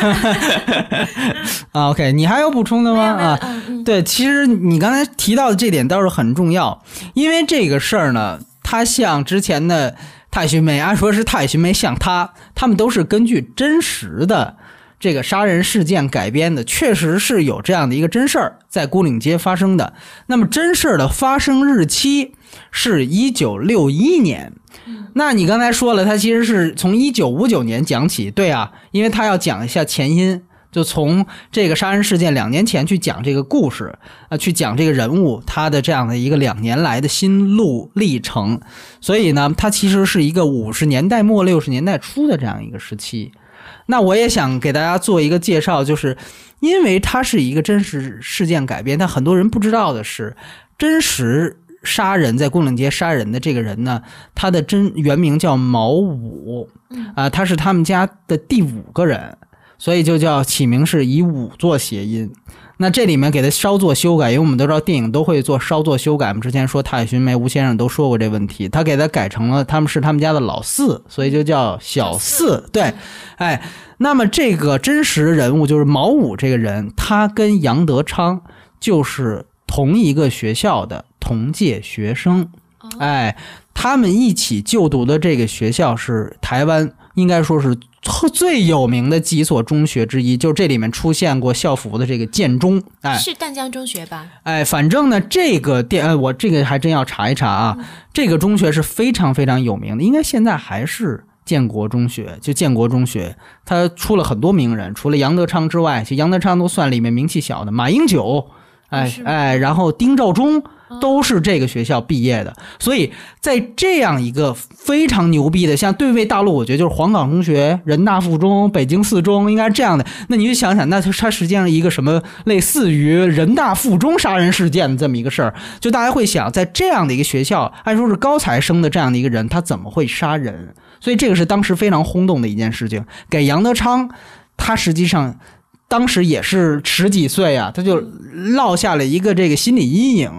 啊，OK，你还有补充的吗？啊，对，其实你刚才提到的这点倒是很重要，因为这个事儿呢，它像之前的太寻梅，按说是太寻梅像他，他们都是根据真实的这个杀人事件改编的，确实是有这样的一个真事儿在孤岭街发生的。那么真事儿的发生日期是一九六一年。那你刚才说了，他其实是从一九五九年讲起，对啊，因为他要讲一下前因，就从这个杀人事件两年前去讲这个故事，啊，去讲这个人物他的这样的一个两年来的心路历程，所以呢，它其实是一个五十年代末六十年代初的这样一个时期。那我也想给大家做一个介绍，就是因为它是一个真实事件改编，但很多人不知道的是，真实。杀人在瓮岭街杀人的这个人呢，他的真原名叫毛五，啊，他是他们家的第五个人，所以就叫起名是以五做谐音。那这里面给他稍作修改，因为我们都知道电影都会做稍作修改。我们之前说《太寻梅》，吴先生都说过这问题，他给他改成了他们是他们家的老四，所以就叫小四。对，哎，那么这个真实人物就是毛五这个人，他跟杨德昌就是同一个学校的。同届学生，哎，他们一起就读的这个学校是台湾应该说是最有名的几所中学之一，就是这里面出现过校服的这个建中，哎，是淡江中学吧？哎，反正呢，这个店，哎，我这个还真要查一查啊。这个中学是非常非常有名的，应该现在还是建国中学，就建国中学，它出了很多名人，除了杨德昌之外，其实杨德昌都算里面名气小的，马英九，哎哎，然后丁肇中。都是这个学校毕业的。所以在这样一个非常牛逼的，像对位大陆，我觉得就是黄冈中学、人大附中、北京四中，应该是这样的。那你就想想，那它它实际上一个什么类似于人大附中杀人事件的这么一个事儿，就大家会想，在这样的一个学校，按说是高材生的这样的一个人，他怎么会杀人？所以这个是当时非常轰动的一件事情，给杨德昌，他实际上当时也是十几岁啊，他就落下了一个这个心理阴影，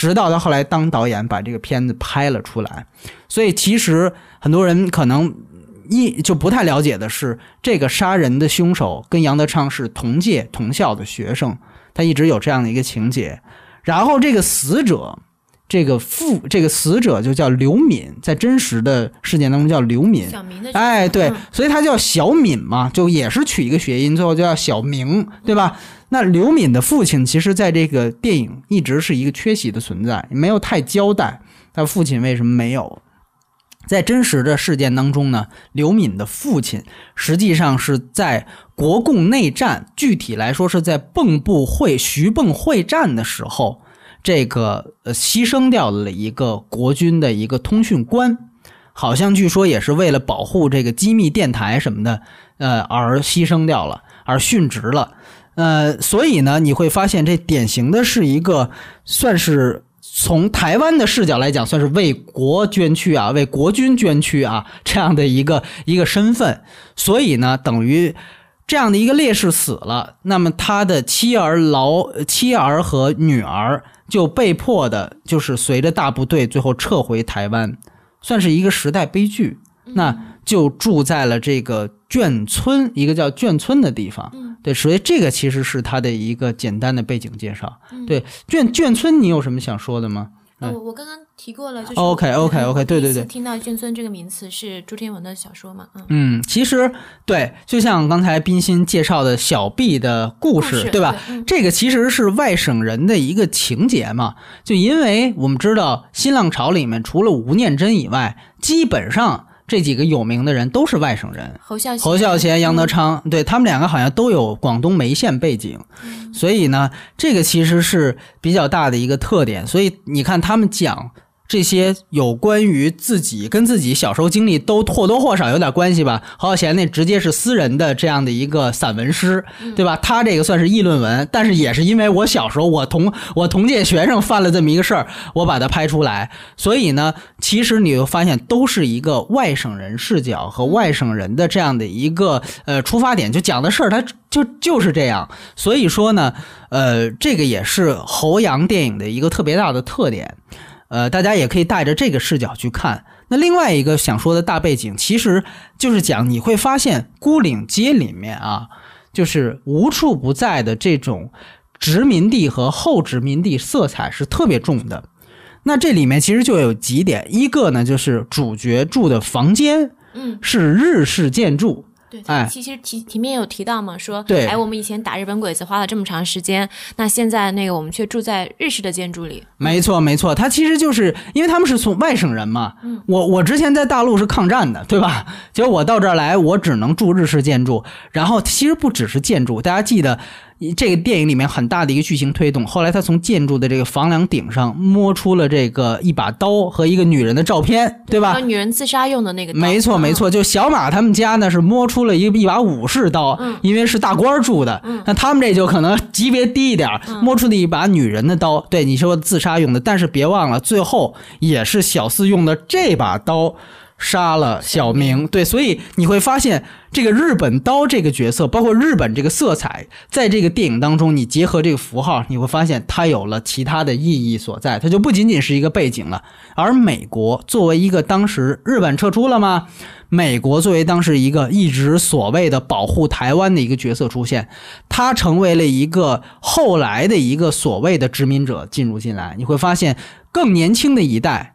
直到他后来当导演把这个片子拍了出来。所以其实很多人可能一就不太了解的是，这个杀人的凶手跟杨德昌是同届同校的学生，他一直有这样的一个情节。然后这个死者。这个父这个死者就叫刘敏，在真实的事件当中叫刘敏，小明的哎，对嗯，所以他叫小敏嘛，就也是取一个谐音，最后就叫小明，对吧？那刘敏的父亲，其实在这个电影一直是一个缺席的存在，没有太交代他父亲为什么没有。在真实的事件当中呢，刘敏的父亲实际上是在国共内战，具体来说是在蚌埠会徐蚌会战的时候，这个呃牺牲掉了一个国军的一个通讯官，好像据说也是为了保护这个机密电台什么的，呃而牺牲掉了，而殉职了。呃，所以呢，你会发现这典型的是一个算是从台湾的视角来讲，算是为国捐躯啊，为国军捐躯啊这样的一个一个身份。所以呢，等于这样的一个烈士死了，那么他的妻儿劳妻儿和女儿就被迫的，就是随着大部队最后撤回台湾，算是一个时代悲剧。那就住在了这个眷村，一个叫眷村的地方。对，所以这个其实是他的一个简单的背景介绍。对，眷眷村，你有什么想说的吗？呃，我我刚刚提过了，就是 OK，OK，OK，对对对第一次听到眷村这个名词是朱天文的小说嘛？嗯，嗯，其实对，就像刚才冰心介绍的小 B 的故故事，事对吧？对嗯这个其实是外省人的一个情节嘛。就因为我们知道新浪潮里面除了吴念真以外，基本上这几个有名的人都是外省人。侯孝侯孝贤、杨德昌，对他们两个好像都有广东梅县背景，所以呢，这个其实是比较大的一个特点。所以你看他们讲这些有关于自己跟自己小时候经历都或多或少有点关系吧。侯孝贤那直接是私人的这样的一个散文诗，对吧？他这个算是议论文，但是也是因为我小时候我同我同届学生犯了这么一个事儿，我把它拍出来。所以呢，其实你会发现都是一个外省人视角和外省人的这样的一个呃出发点，就讲的事儿，它就就是这样。所以说呢，呃，这个也是侯阳电影的一个特别大的特点。呃，大家也可以带着这个视角去看。那另外一个想说的大背景，其实就是讲你会发现孤岭街里面啊，就是无处不在的这种殖民地和后殖民地色彩是特别重的。那这里面其实就有几点，一个呢就是主角住的房间嗯，是日式建筑，对，哎其实题题面有提到嘛，说，对哎，我们以前打日本鬼子花了这么长时间，那现在那个我们却住在日式的建筑里，没错，没错，他其实就是因为他们是从外省人嘛。嗯，我我之前在大陆是抗战的，对吧？结果我到这儿来，我只能住日式建筑。然后其实不只是建筑，大家记得这个电影里面很大的一个剧情推动。后来他从建筑的这个房梁顶上摸出了这个一把刀和一个女人的照片，对吧？女人自杀用的那个刀，没错，没嗯，错，就小马他们家呢是摸出了一一把武士刀，嗯因为是大官儿住的，那他们这就可能级别低一点摸出了一把女人的刀。对你说自杀用的，但是别忘了，最后也是小四用的这把刀。杀了小明，对，所以你会发现这个日本刀这个角色，包括日本这个色彩，在这个电影当中，你结合这个符号，你会发现它有了其他的意义所在，它就不仅仅是一个背景了。而美国作为一个当时日本撤出了吗？美国作为当时一个一直所谓的保护台湾的一个角色出现，它成为了一个后来的一个所谓的殖民者进入进来。你会发现，更年轻的一代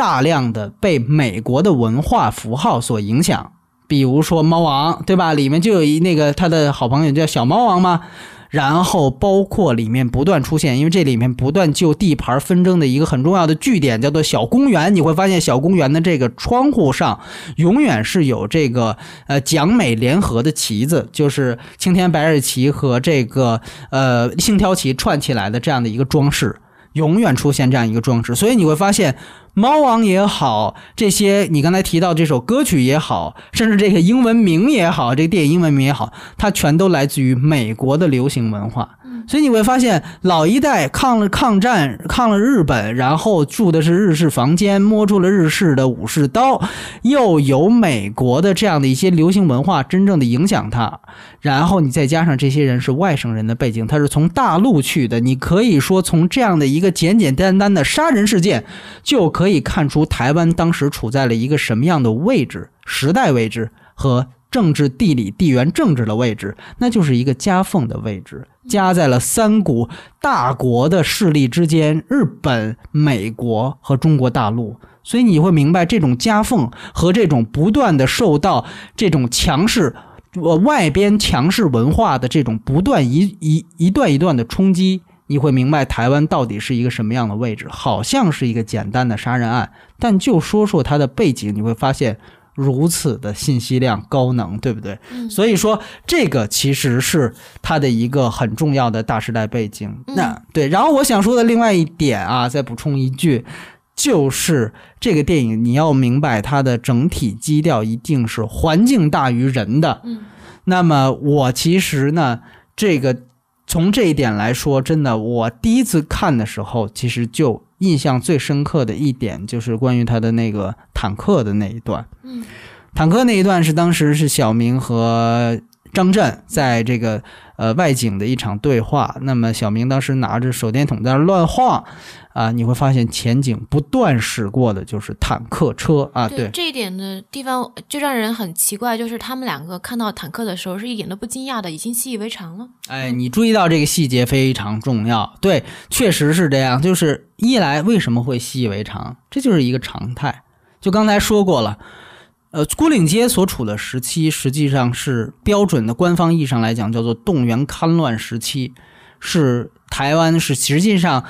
大量的被美国的文化符号所影响，比如说猫王，对吧？里面就有一那个他的好朋友叫小猫王嘛。然后包括里面不断出现，因为这里面不断就地盘纷争的一个很重要的据点叫做小公园，你会发现小公园的这个窗户上永远是有这个呃蒋美联合的旗子，就是青天白日旗和这个呃星条旗串起来的这样的一个装饰。永远出现这样一个装置。所以你会发现，猫王也好，这些你刚才提到这首歌曲也好，甚至这个英文名也好，这个电影英文名也好，它全都来自于美国的流行文化。所以你会发现，老一代抗了抗战，抗了日本，然后住的是日式房间，摸出了日式的武士刀，又有美国的这样的一些流行文化真正的影响他，然后你再加上这些人是外省人的背景，他是从大陆去的，你可以说从这样的一个简简单单的杀人事件，就可以看出台湾当时处在了一个什么样的位置、时代位置和。政治、地理、地缘政治的位置，那就是一个夹缝的位置，夹在了三股大国的势力之间：日本、美国和中国大陆。所以你会明白，这种夹缝和这种不断的受到这种强势、呃外边强势文化的这种不断一一一段一段的冲击，你会明白台湾到底是一个什么样的位置。好像是一个简单的杀人案，但就说说它的背景，你会发现。如此的信息量高能，对不对？所以说这个其实是它的一个很重要的大时代背景。那对，然后我想说的另外一点啊，再补充一句，就是这个电影你要明白它的整体基调一定是环境大于人的。嗯，那么我其实呢，这个从这一点来说，真的，我第一次看的时候，其实就。印象最深刻的一点就是关于他的那个坦克的那一段。嗯，坦克那一段是当时是小明和张震在这个呃外景的一场对话。那么小明当时拿着手电筒在那乱晃。啊，你会发现前景不断驶过的就是坦克车啊！对这一点的地方就让人很奇怪，就是他们两个看到坦克的时候是一点都不惊讶的，已经习以为常了。哎，你注意到这个细节非常重要，对，确实是这样。就是一来为什么会习以为常，这就是一个常态。就刚才说过了，呃，孤岭街所处的时期实际上是标准的官方意义上来讲叫做动员戡乱时期，是。台湾是实际上，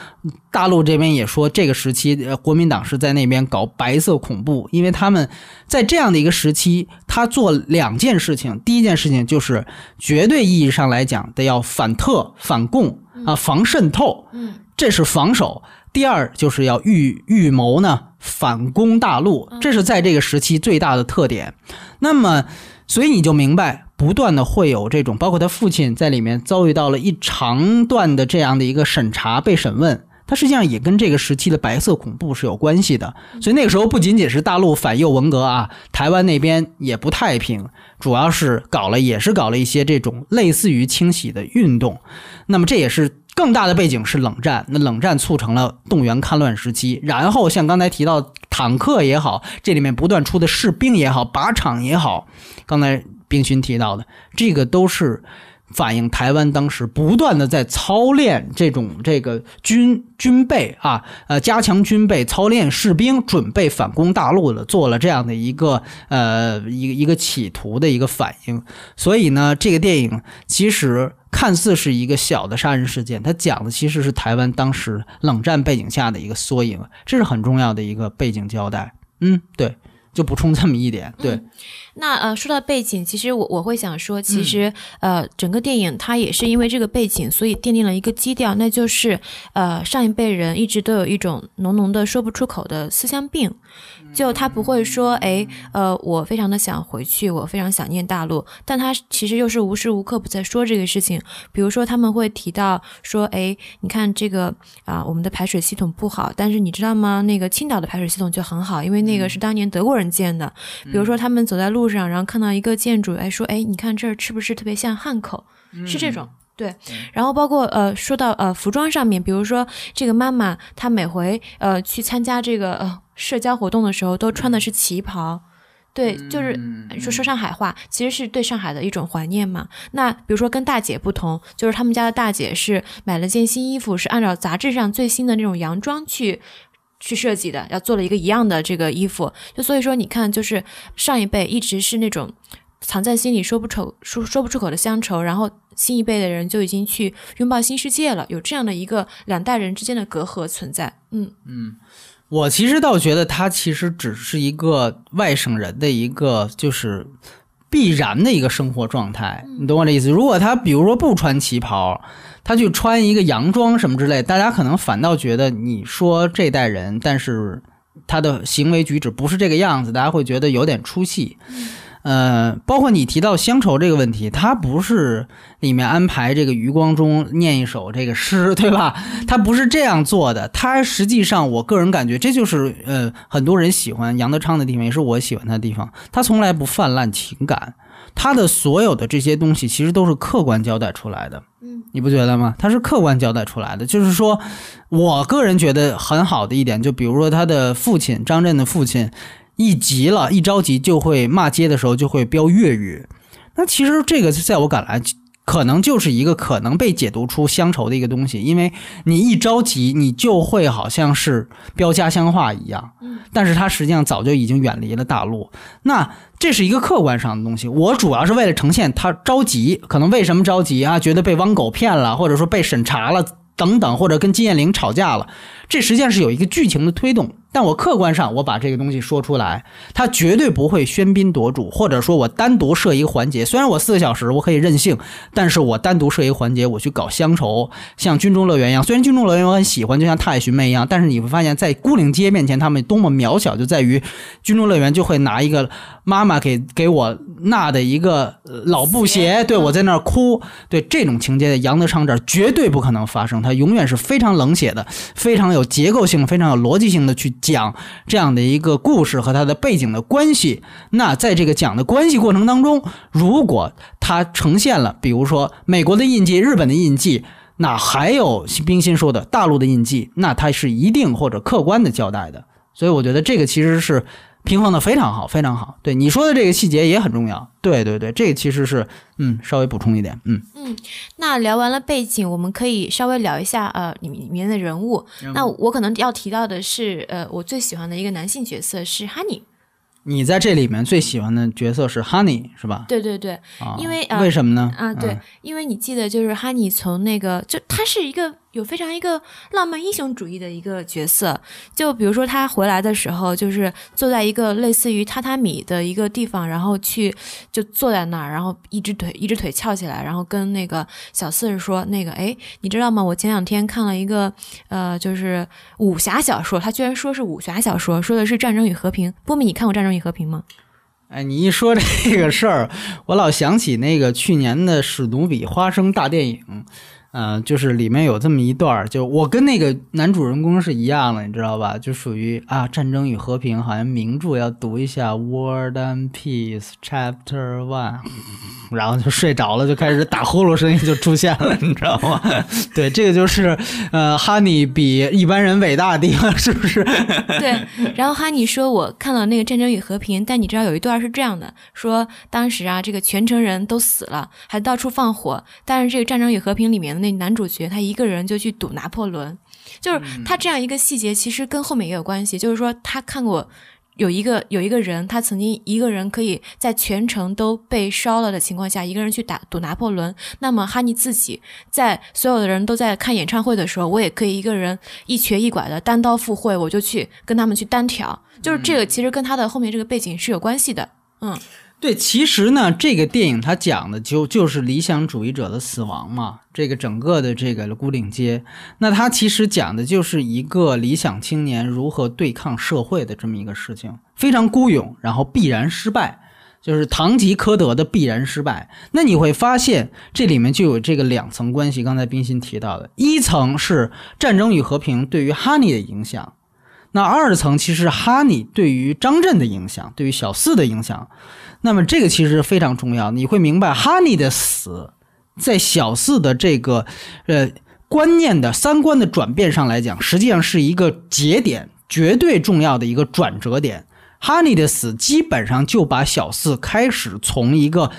大陆这边也说这个时期，呃，国民党是在那边搞白色恐怖，因为他们在这样的一个时期，他做两件事情。第一件事情就是绝对意义上来讲得要反特、反共啊，防渗透，嗯，这是防守。第二就是要预预谋呢反攻大陆，这是在这个时期最大的特点。那么，所以你就明白。不断的会有这种，包括他父亲在里面遭遇到了一长段的这样的一个审查被审问，他实际上也跟这个时期的白色恐怖是有关系的。所以那个时候不仅仅是大陆反右文革啊，台湾那边也不太平，主要是搞了也是搞了一些这种类似于清洗的运动。那么这也是更大的背景是冷战，那冷战促成了动员戡乱时期，然后像刚才提到坦克也好，这里面不断出的士兵也好，靶场也好，刚才。冰勋提到的这个都是反映台湾当时不断的在操练这种这个军军备啊，呃，加强军备，操练士兵，准备反攻大陆的，做了这样的一个呃一个一个企图的一个反应。所以呢，这个电影其实看似是一个小的杀人事件，它讲的其实是台湾当时冷战背景下的一个缩影，这是很重要的一个背景交代。嗯，对，就补充这么一点，对。那呃，说到背景，其实我我会想说，其实呃，整个电影它也是因为这个背景，所以奠定了一个基调，那就是呃，上一辈人一直都有一种浓浓的说不出口的思乡病，就他不会说，哎，呃，我非常的想回去，我非常想念大陆，但他其实又是无时无刻不在说这个事情。比如说他们会提到说，哎，你看这个啊，我们的排水系统不好，但是你知道吗？那个青岛的排水系统就很好，因为那个是当年德国人建的。比如说他们走在路。上，然后看到一个建筑，哎，说，哎，你看这儿是不是特别像汉口？是这种，对。然后包括呃，说到呃服装上面，比如说这个妈妈，她每回呃去参加这个呃社交活动的时候，都穿的是旗袍，对，就是说说上海话，其实是对上海的一种怀念嘛。那比如说跟大姐不同，就是他们家的大姐是买了件新衣服，是按照杂志上最新的那种洋装去。去设计的，要做了一个一样的这个衣服，就所以说你看，就是上一辈一直是那种藏在心里说不出说说不出口的乡愁，然后新一辈的人就已经去拥抱新世界了，有这样的一个两代人之间的隔阂存在。嗯嗯，我其实倒觉得他其实只是一个外省人的一个就是必然的一个生活状态，你懂我的意思？如果他比如说不穿旗袍，他去穿一个洋装什么之类，大家可能反倒觉得你说这代人，但是他的行为举止不是这个样子，大家会觉得有点出戏。呃，包括你提到乡愁这个问题，他不是里面安排这个余光中念一首这个诗，对吧？他不是这样做的，他实际上我个人感觉这就是呃很多人喜欢杨德昌的地方，也是我喜欢他的地方。他从来不泛滥情感，他的所有的这些东西其实都是客观交代出来的。你不觉得吗？他是客观交代出来的，就是说，我个人觉得很好的一点，就比如说他的父亲张震的父亲。一急了，一着急就会骂街的时候就会飙粤语。那其实这个在我看来，可能就是一个可能被解读出乡愁的一个东西，因为你一着急，你就会好像是飙家乡话一样。但是他实际上早就已经远离了大陆。那这是一个客观上的东西。我主要是为了呈现他着急，可能为什么着急啊？觉得被汪狗骗了，或者说被审查了等等，或者跟金燕玲吵架了。这实际上是有一个剧情的推动。但我客观上，我把这个东西说出来，他绝对不会喧宾夺主，或者说我单独设一个环节。虽然我四个小时我可以任性，但是我单独设一个环节，我去搞乡愁，像军中乐园一样。虽然军中乐园我很喜欢，就像太寻梅一样，但是你会发现在孤岭街面前，他们多么渺小，就在于军中乐园就会拿一个妈妈给给我纳的一个老布鞋，对我在那儿哭。对这种情节，在杨德昌这儿绝对不可能发生，他永远是非常冷血的，非常有结构性、非常有逻辑性的去。讲这样的一个故事和它的背景的关系，那在这个讲的关系过程当中，如果它呈现了，比如说美国的印记、日本的印记，那还有冰心说的大陆的印记，那它是一定或者客观的交代的。所以我觉得这个其实是。平衡的非常好，非常好。对你说的这个细节也很重要。对对对，这个其实是嗯，稍微补充一点。嗯嗯，那聊完了背景，我们可以稍微聊一下呃里里面的人物。那我可能要提到的是呃我最喜欢的一个男性角色是 Honey。你在这里面最喜欢的角色是 Honey 是吧？对对对，因为为什么呢？啊对，因为你记得就是 Honey 从那个就他是一个。有非常一个浪漫英雄主义的一个角色，就比如说他回来的时候，就是坐在一个类似于榻榻米的一个地方，然后去就坐在那儿，然后一只腿一只腿翘起来，然后跟那个小四说：“那个，哎，你知道吗？我前两天看了一个呃，就是武侠小说，他居然说是武侠小说，说的是《战争与和平》。波米，你看过《战争与和平》吗？”哎，你一说这个事儿，我老想起那个去年的史努比花生大电影。嗯，就是里面有这么一段就我跟那个男主人公是一样的，你知道吧？就属于啊，《战争与和平》好像名著要读一下《War and Peace》Chapter One，然后就睡着了，就开始打呼噜声音就出现了，你知道吗？对，这个就是呃，哈尼比一般人伟大的地方，是不是？对。然后哈尼说：“我看了那个《战争与和平》，但你知道有一段是这样的，说当时啊，这个全城人都死了，还到处放火，但是这个《战争与和平》里面。”那男主角他一个人就去赌拿破仑，就是他这样一个细节，其实跟后面也有关系。就是说，他看过有一个有一个人，他曾经一个人可以在全城都被烧了的情况下，一个人去打赌拿破仑。那么哈尼自己在所有的人都在看演唱会的时候，我也可以一个人一瘸一拐的单刀赴会，我就去跟他们去单挑。就是这个其实跟他的后面这个背景是有关系的。嗯。对，其实呢，这个电影它讲的就就是理想主义者的死亡嘛。这个整个的这个孤岭街，那它其实讲的就是一个理想青年如何对抗社会的这么一个事情，非常孤勇，然后必然失败，就是堂吉诃德的必然失败。那你会发现这里面就有这个两层关系。刚才冰心提到的，一层是《战争与和平》对于哈尼的影响，那二层其实哈尼对于张震的影响，对于小四的影响。那么这个其实非常重要，你会明白哈尼的死，在小四的这个呃观念的三观的转变上来讲，实际上是一个节点，绝对重要的一个转折点。哈尼的死基本上就把小四开始从一个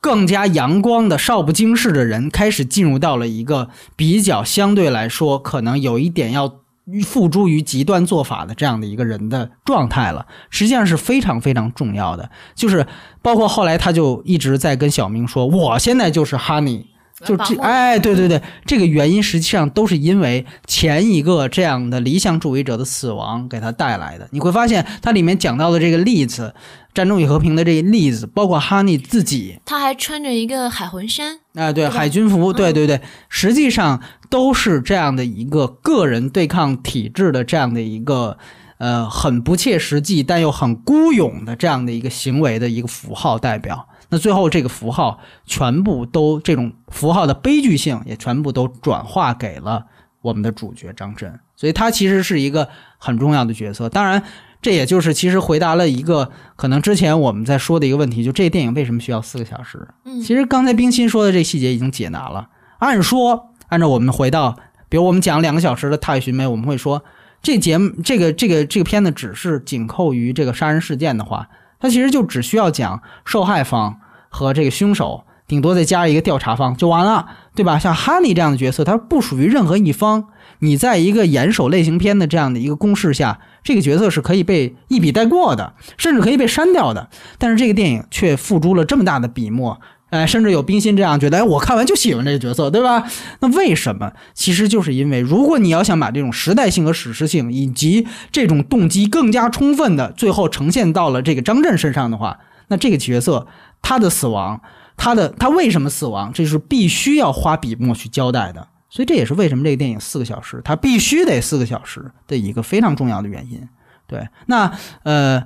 更加阳光的少不经事的人，开始进入到了一个比较相对来说可能有一点要。付诸于极端做法的这样的一个人的状态了，实际上是非常非常重要的。就是包括后来他就一直在跟小明说：“我现在就是哈尼，就这，哎，对对对，这个原因实际上都是因为前一个这样的理想主义者的死亡给他带来的。你会发现，它里面讲到的这个例子，《战争与和平》的这个例子，包括哈尼自己，他还穿着一个海魂衫，哎，对，吧海军服，对嗯对对，实际上都是这样的一个个人对抗体制的这样的一个呃很不切实际但又很孤勇的这样的一个行为的一个符号代表。那最后这个符号全部都这种符号的悲剧性也全部都转化给了我们的主角张震，所以他其实是一个很重要的角色。当然。这也就是其实回答了一个可能之前我们在说的一个问题，就这个电影为什么需要四个小时？嗯其实刚才冰心说的这细节已经解答了。按说，按照我们回到，比如我们讲两个小时的《踏雪寻梅》，我们会说这节目这个这个这个片子只是紧扣于这个杀人事件的话，他其实就只需要讲受害方和这个凶手，顶多再加一个调查方就完了，对吧？像哈尼这样的角色，他不属于任何一方。你在一个严守类型片的这样的一个公式下，这个角色是可以被一笔带过的，甚至可以被删掉的。但是这个电影却付诸了这么大的笔墨，哎，甚至有冰心这样觉得，哎，我看完就喜欢这个角色，对吧？那为什么？其实就是因为，如果你要想把这种时代性和史诗性，以及这种动机更加充分的最后呈现到了这个张震身上的话，那这个角色他的死亡，他的他为什么死亡，这是必须要花笔墨去交代的。所以这也是为什么这个电影四个小时，它必须得四个小时的一个非常重要的原因。对，那呃，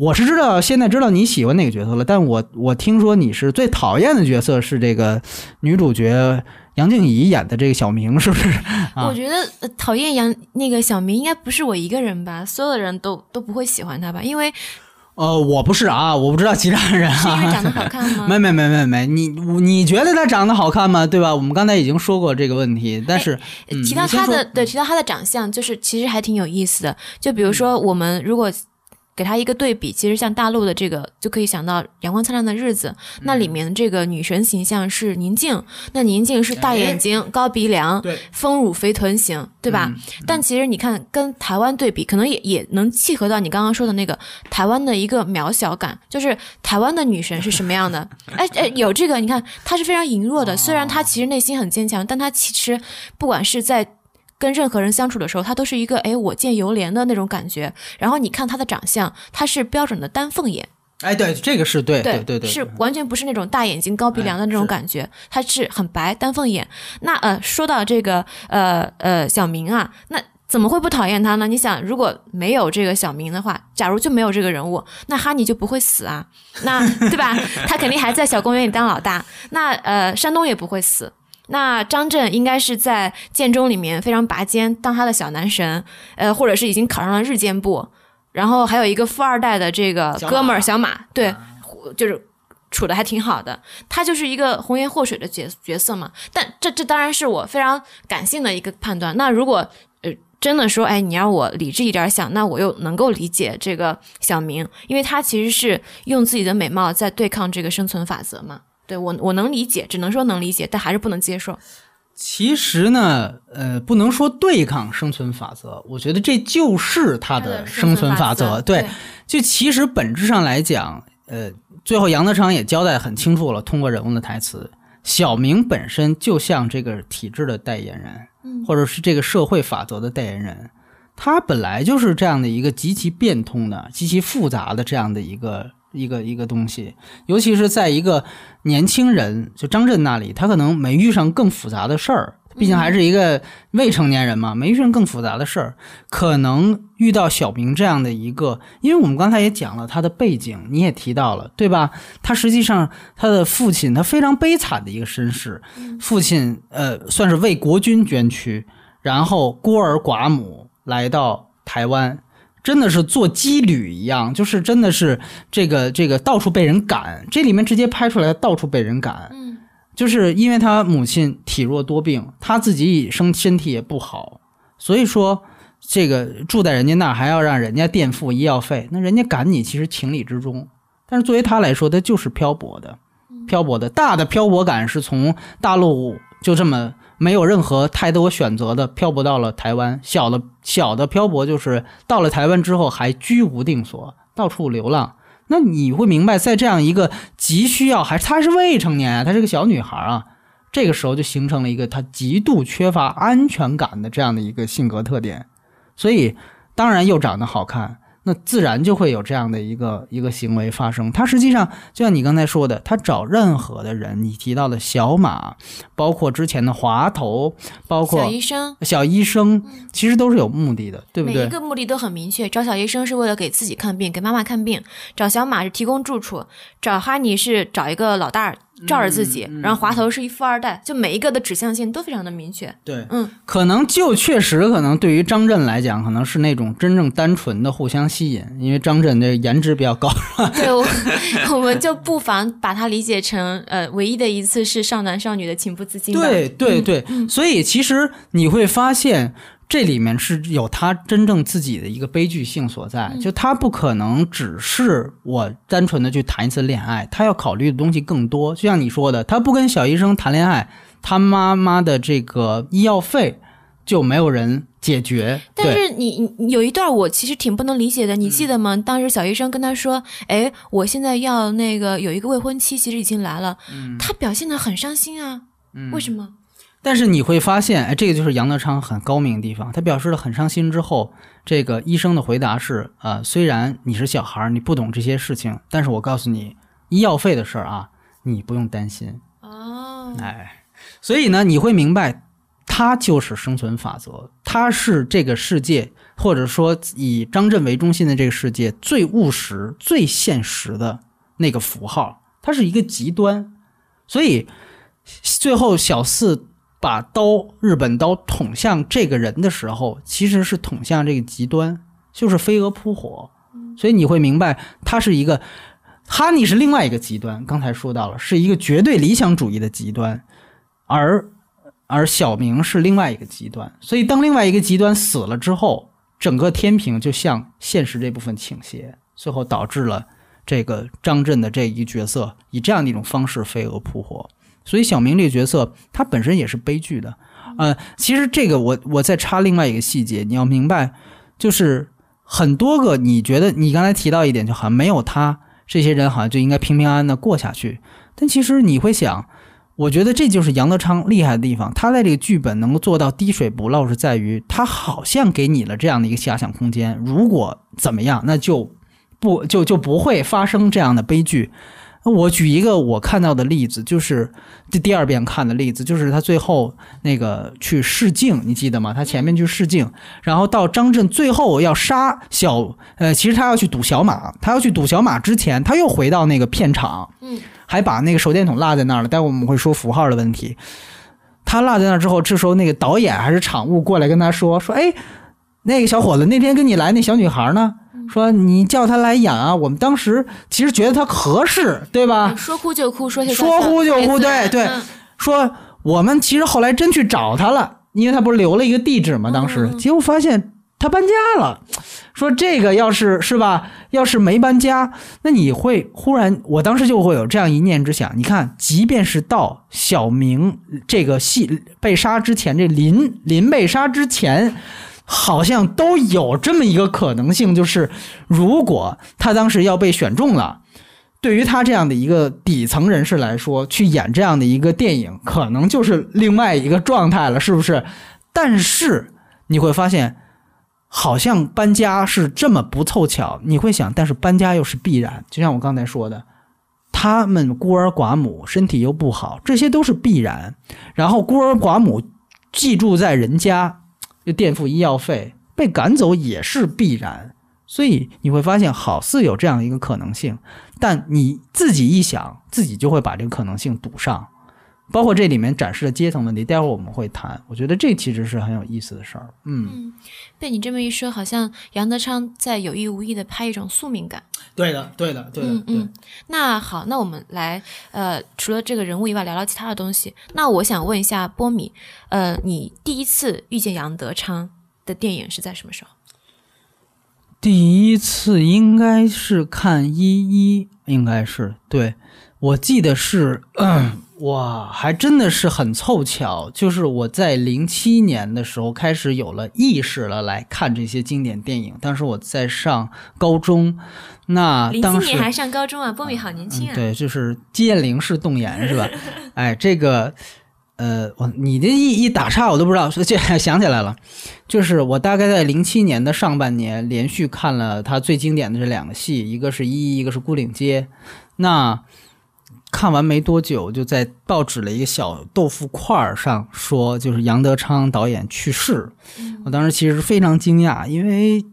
我是知道现在知道你喜欢哪个角色了，但我我听说你是最讨厌的角色是这个女主角杨静怡演的这个小明，是不是？啊我觉得呃讨厌杨那个小明应该不是我一个人吧，所有的人都都不会喜欢他吧，因为呃，我不是啊，我不知道其他人是因为长得啊。好看吗？没没没没没，你你觉得他长得好看吗？对吧？我们刚才已经说过这个问题，但是、嗯、提到他的，对，提到他的长相，就是其实还挺有意思的。就比如说，我们如果给他一个对比，其实像大陆的这个，就可以想到《阳光灿烂的日子》，那里面的这个女神形象是宁静，那宁静是大眼睛、高鼻梁、丰乳肥臀型，对吧？但其实你看，跟台湾对比，可能也也能契合到你刚刚说的那个台湾的一个渺小感，就是台湾的女神是什么样的？哎哎，有这个，你看她是非常羸弱的，虽然她其实内心很坚强，但她其实不管是在跟任何人相处的时候，他都是一个哎我见犹怜的那种感觉。然后你看他的长相，他是标准的丹凤眼，哎，对，这个是对对对对，是完全不是那种大眼睛、高鼻梁的那种感觉，他是很白丹凤眼。那呃，说到这个呃呃小明啊，那。怎么会不讨厌他呢？你想，如果没有这个小明的话，假如就没有这个人物，那哈尼就不会死啊，那对吧？他肯定还在小公园里当老大。那呃，山东也不会死。那张震应该是在建中里面非常拔尖，当他的小男神，呃，或者是已经考上了日间部，然后还有一个富二代的这个哥们儿小马，对，就是处的还挺好的。他就是一个红颜祸水的角角色嘛。但这这当然是我非常感性的一个判断。那如果呃真的说，哎，你让我理智一点想，那我又能够理解这个小明，因为他其实是用自己的美貌在对抗这个生存法则嘛。对我我能理解，只能说能理解，但还是不能接受。其实呢，呃，不能说对抗生存法则，我觉得这就是它的生存法则。对，就其实本质上来讲，呃，最后杨德昌也交代很清楚了，通过人物的台词，小明本身就像这个体制的代言人，嗯或者是这个社会法则的代言人，他本来就是这样的一个极其变通的、极其复杂的这样的一个一个一个东西，尤其是在一个年轻人，就张震那里，他可能没遇上更复杂的事儿，毕竟还是一个未成年人嘛，没遇上更复杂的事儿，可能遇到小明这样的一个，因为我们刚才也讲了他的背景，你也提到了，对吧？他实际上他的父亲他非常悲惨的一个身世，父亲呃算是为国军捐躯，然后孤儿寡母来到台湾。真的是做羁旅一样，就是真的是这个这个到处被人赶，这里面直接拍出来到处被人赶，嗯，就是因为他母亲体弱多病，他自己身身体也不好，所以说这个住在人家那儿还要让人家垫付医药费，那人家赶你其实情理之中，但是作为他来说，他就是漂泊的，漂泊的。大的漂泊感是从大陆就这么没有任何太多选择的漂泊到了台湾，小的小的漂泊就是到了台湾之后还居无定所，到处流浪。那你会明白，在这样一个急需要，还她是未成年啊，她是个小女孩啊，这个时候就形成了一个她极度缺乏安全感的这样的一个性格特点，所以当然又长得好看，那自然就会有这样的一个一个行为发生。他实际上就像你刚才说的，他找任何的人，你提到的小马，包括之前的滑头，包括小医生。小医生，其实都是有目的的，对不对每？一个目的都很明确，找小医生是为了给自己看病，给妈妈看病；找小马是提供住处；找哈尼是找一个老大儿罩着自己；然后滑头是一富二代，就每一个的指向性都非常的明确。对，嗯，可能就确实可能对于张震来讲，可能是那种真正单纯的互相吸引，因为张震的颜值比较高。对，我 我们就不妨把它理解成，呃，唯一的一次是少男少女的情不自禁吧。对对对，所以其实你会发现。这里面是有他真正自己的一个悲剧性所在，就他不可能只是我单纯的去谈一次恋爱，他要考虑的东西更多。就像你说的，他不跟小医生谈恋爱，他妈妈的这个医药费就没有人解决。但是你你有一段我其实挺不能理解的，你记得吗？当时小医生跟他说：“哎，我现在要那个有一个未婚妻，其实已经来了。他表现的很伤心啊，为什么？但是你会发现，哎，这个就是杨德昌很高明的地方。他表示了很伤心之后，这个医生的回答是：啊、虽然你是小孩儿，你不懂这些事情，但是我告诉你，医药费的事儿啊，你不用担心。哦，哎，所以呢，你会明白，它就是生存法则，它是这个世界，或者说以张震为中心的这个世界最务实、最现实的那个符号，它是一个极端。所以最后小四把刀日本刀捅向这个人的时候，其实是捅向这个极端，就是飞蛾扑火。所以你会明白，他是一个哈尼是另外一个极端，刚才说到了，是一个绝对理想主义的极端，而而小明是另外一个极端。所以当另外一个极端死了之后，整个天平就向现实这部分倾斜，最后导致了这个张震的这一角色以这样的一种方式飞蛾扑火。所以小明这个角色他本身也是悲剧的。呃，其实这个我我再插另外一个细节，你要明白，就是很多个你觉得你刚才提到一点，就好像没有他这些人好像就应该平平安安的过下去。但其实你会想，我觉得这就是杨德昌厉害的地方，他在这个剧本能够做到滴水不漏，是在于他好像给你了这样的一个遐想空间。如果怎么样，那就不就就不会发生这样的悲剧。我举一个我看到的例子，就是这第二遍看的例子，就是他最后那个去试镜，你记得吗？他前面去试镜，然后到张震最后要杀小，呃，其实他要去赌小马，他要去赌小马之前，他又回到那个片场，嗯，还把那个手电筒落在那儿了。待会儿我们会说符号的问题。他落在那儿之后，这时候那个导演还是场务过来跟他说说，哎，那个小伙子那天跟你来那小女孩呢？说你叫他来演啊，我们当时其实觉得他合适，对吧？说哭就哭，说说哭就哭，对对嗯，说我们其实后来真去找他了，因为他不是留了一个地址吗？当时嗯结果发现他搬家了。说这个要是是吧，要是没搬家，那你会忽然，我当时就会有这样一念之想。你看，即便是到小明这个戏被杀之前，这林林被杀之前。好像都有这么一个可能性，就是如果他当时要被选中了，对于他这样的一个底层人士来说，去演这样的一个电影，可能就是另外一个状态了，是不是？但是你会发现，好像搬家是这么不凑巧，你会想，但是搬家又是必然。就像我刚才说的，他们孤儿寡母，身体又不好，这些都是必然。然后孤儿寡母寄住在人家，又垫付医药费，被赶走也是必然。所以你会发现，好似有这样一个可能性，但你自己一想，自己就会把这个可能性堵上。包括这里面展示的阶层问题，待会儿我们会谈。我觉得这其实是很有意思的事儿。嗯，被你这么一说，好像杨德昌在有意无意的拍一种宿命感。对的，对的，对的，嗯嗯，那好，那我们来呃，除了这个人物以外，聊聊其他的东西。那我想问一下波米，呃，你第一次遇见杨德昌的电影是在什么时候？第一次应该是看一一，应该是对，我记得是，嗯，哇，还真的是很凑巧，就是我在零七年的时候开始有了意识了来看这些经典电影。当时我在上高中，那零当时七年还上高中啊，波米好年轻啊。对，就是肌腱零式动眼是吧？哎，这个呃，我你这一一打岔我都不知道，说这想起来了，就是我大概在零七年的上半年连续看了他最经典的这两个戏，一个是《一》，一个是《孤岭街》。那看完没多久，就在报纸的一个小豆腐块儿上说，就是杨德昌导演去世。我当时其实非常惊讶，因为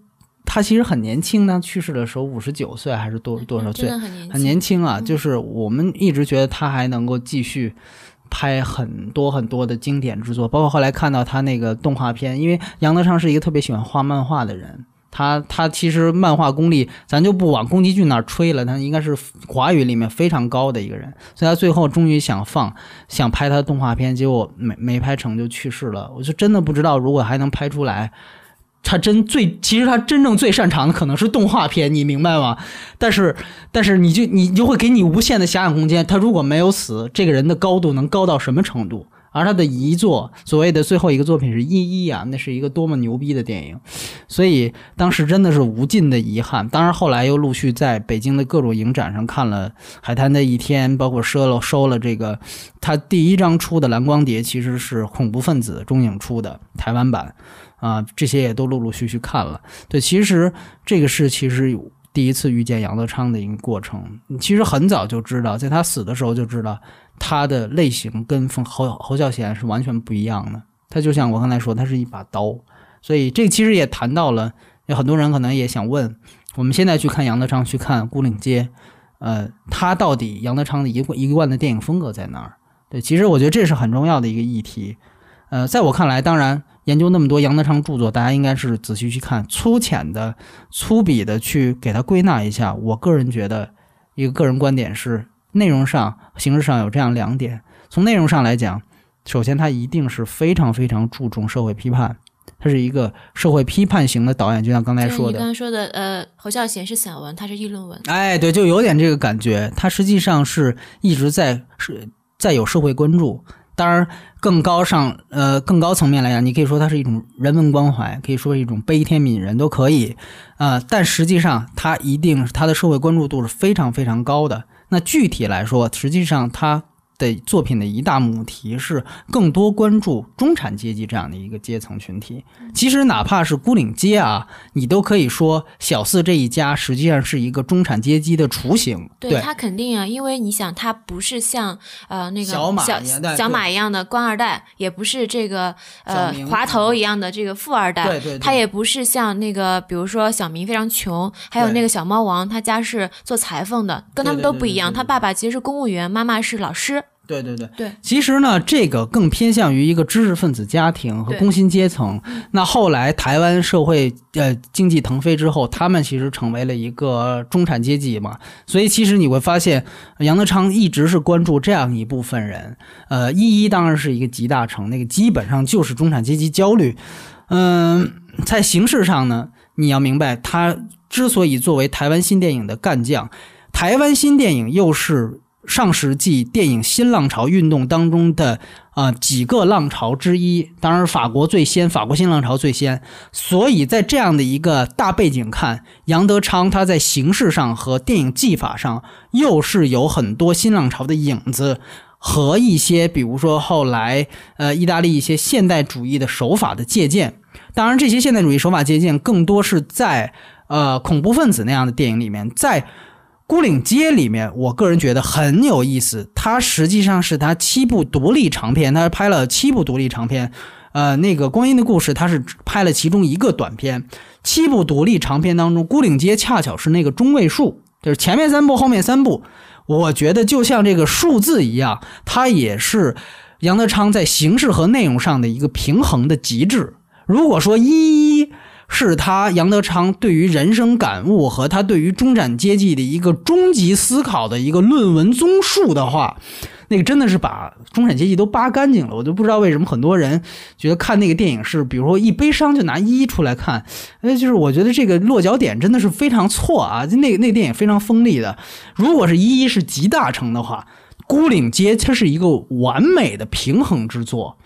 他其实很年轻呢，去世的时候五十九岁还是多多少岁很年轻啊，就是我们一直觉得他还能够继续拍很多很多的经典之作，包括后来看到他那个动画片，因为杨德昌是一个特别喜欢画漫画的人。他他其实漫画功力，咱就不往宫崎骏那儿吹了，他应该是华语里面非常高的一个人，所以他最后终于想放想拍他的动画片，结果没没拍成就去世了。我就真的不知道，如果还能拍出来，他真最其实他真正最擅长的可能是动画片，你明白吗？但是但是你就你就会给你无限的遐想空间。他如果没有死，这个人的高度能高到什么程度？而他的遗作，所谓的最后一个作品是《一一》啊，那是一个多么牛逼的电影，所以当时真的是无尽的遗憾。当然后来又陆续在北京的各种影展上看了《海滩的一天》，包括收了收了这个他第一张出的蓝光碟，其实是恐怖分子中影出的台湾版啊，这些也都陆陆续续看了。对，其实这个是其实第一次遇见杨德昌的一个过程。其实很早就知道，在他死的时候就知道他的类型跟冯侯侯孝贤是完全不一样的。他就像我刚才说，他是一把刀。所以这其实也谈到了，有很多人可能也想问，我们现在去看杨德昌，去看《孤岭街》，呃，他到底杨德昌的一贯一贯的电影风格在哪儿？对，其实我觉得这是很重要的一个议题。呃，在我看来，当然研究那么多杨德昌著作，大家应该是仔细去看，粗浅的、粗鄙的去给他归纳一下。我个人觉得，一个个人观点是，内容上、形式上有这样两点。从内容上来讲，首先他一定是非常非常注重社会批判，他是一个社会批判型的导演，就像刚才说的你刚。刚说的，呃，侯孝贤是散文，他是议论文，哎，对，就有点这个感觉。他实际上是一直在是在有社会关注。当然，更高上呃更高层面来讲，你可以说它是一种人文关怀，可以说是一种悲天悯人都可以。啊、但实际上它一定是它的社会关注度是非常非常高的。那具体来说，实际上它的作品的一大母题是更多关注中产阶级这样的一个阶层群体。其实哪怕是孤岭街啊，你都可以说小四这一家实际上是一个中产阶级的雏形。对他肯定啊，因为你想，他不是像呃那个小马小马一样的官二代，也不是这个呃滑头一样的这个富二代，对对对他也不是像那个比如说小明非常穷，还有那个小猫王，他家是做裁缝的，跟他们都不一样。他爸爸其实是公务员，妈妈是老师。对对对对，其实呢，这个更偏向于一个知识分子家庭和工薪阶层。那后来台湾社会呃经济腾飞之后，他们其实成为了一个中产阶级嘛。所以其实你会发现，杨德昌一直是关注这样一部分人。呃，一一当然是一个集大成，那个基本上就是中产阶级焦虑。嗯，在形式上呢，你要明白，他之所以作为台湾新电影的干将，台湾新电影又是上世纪电影新浪潮运动当中的啊、几个浪潮之一。当然，法国最先，法国新浪潮最先。所以在这样的一个大背景看，杨德昌他在形式上和电影技法上又是有很多新浪潮的影子。和一些，比如说后来，呃，意大利一些现代主义的手法的借鉴。当然，这些现代主义手法借鉴更多是在呃恐怖分子那样的电影里面，在《孤岭街》里面，我个人觉得很有意思。它实际上是他七部独立长片，他拍了七部独立长片。呃，那个《光阴的故事》，他是拍了其中一个短片。七部独立长片当中，《孤岭街》恰巧是那个中位数，就是前面三部，后面三部。我觉得就像这个数字一样，它也是杨德昌在形式和内容上的一个平衡的极致。如果说一一是他杨德昌对于人生感悟和他对于中产阶级的一个终极思考的一个论文综述的话，那个真的是把中产阶级都扒干净了。我就不知道为什么很多人觉得看那个电影是，比如说一悲伤就拿一出来看，呃，就是我觉得这个落脚点真的是非常错啊。那那电影非常锋利的，如果是一一是集大成的话，《孤岭街》它是一个完美的平衡之作。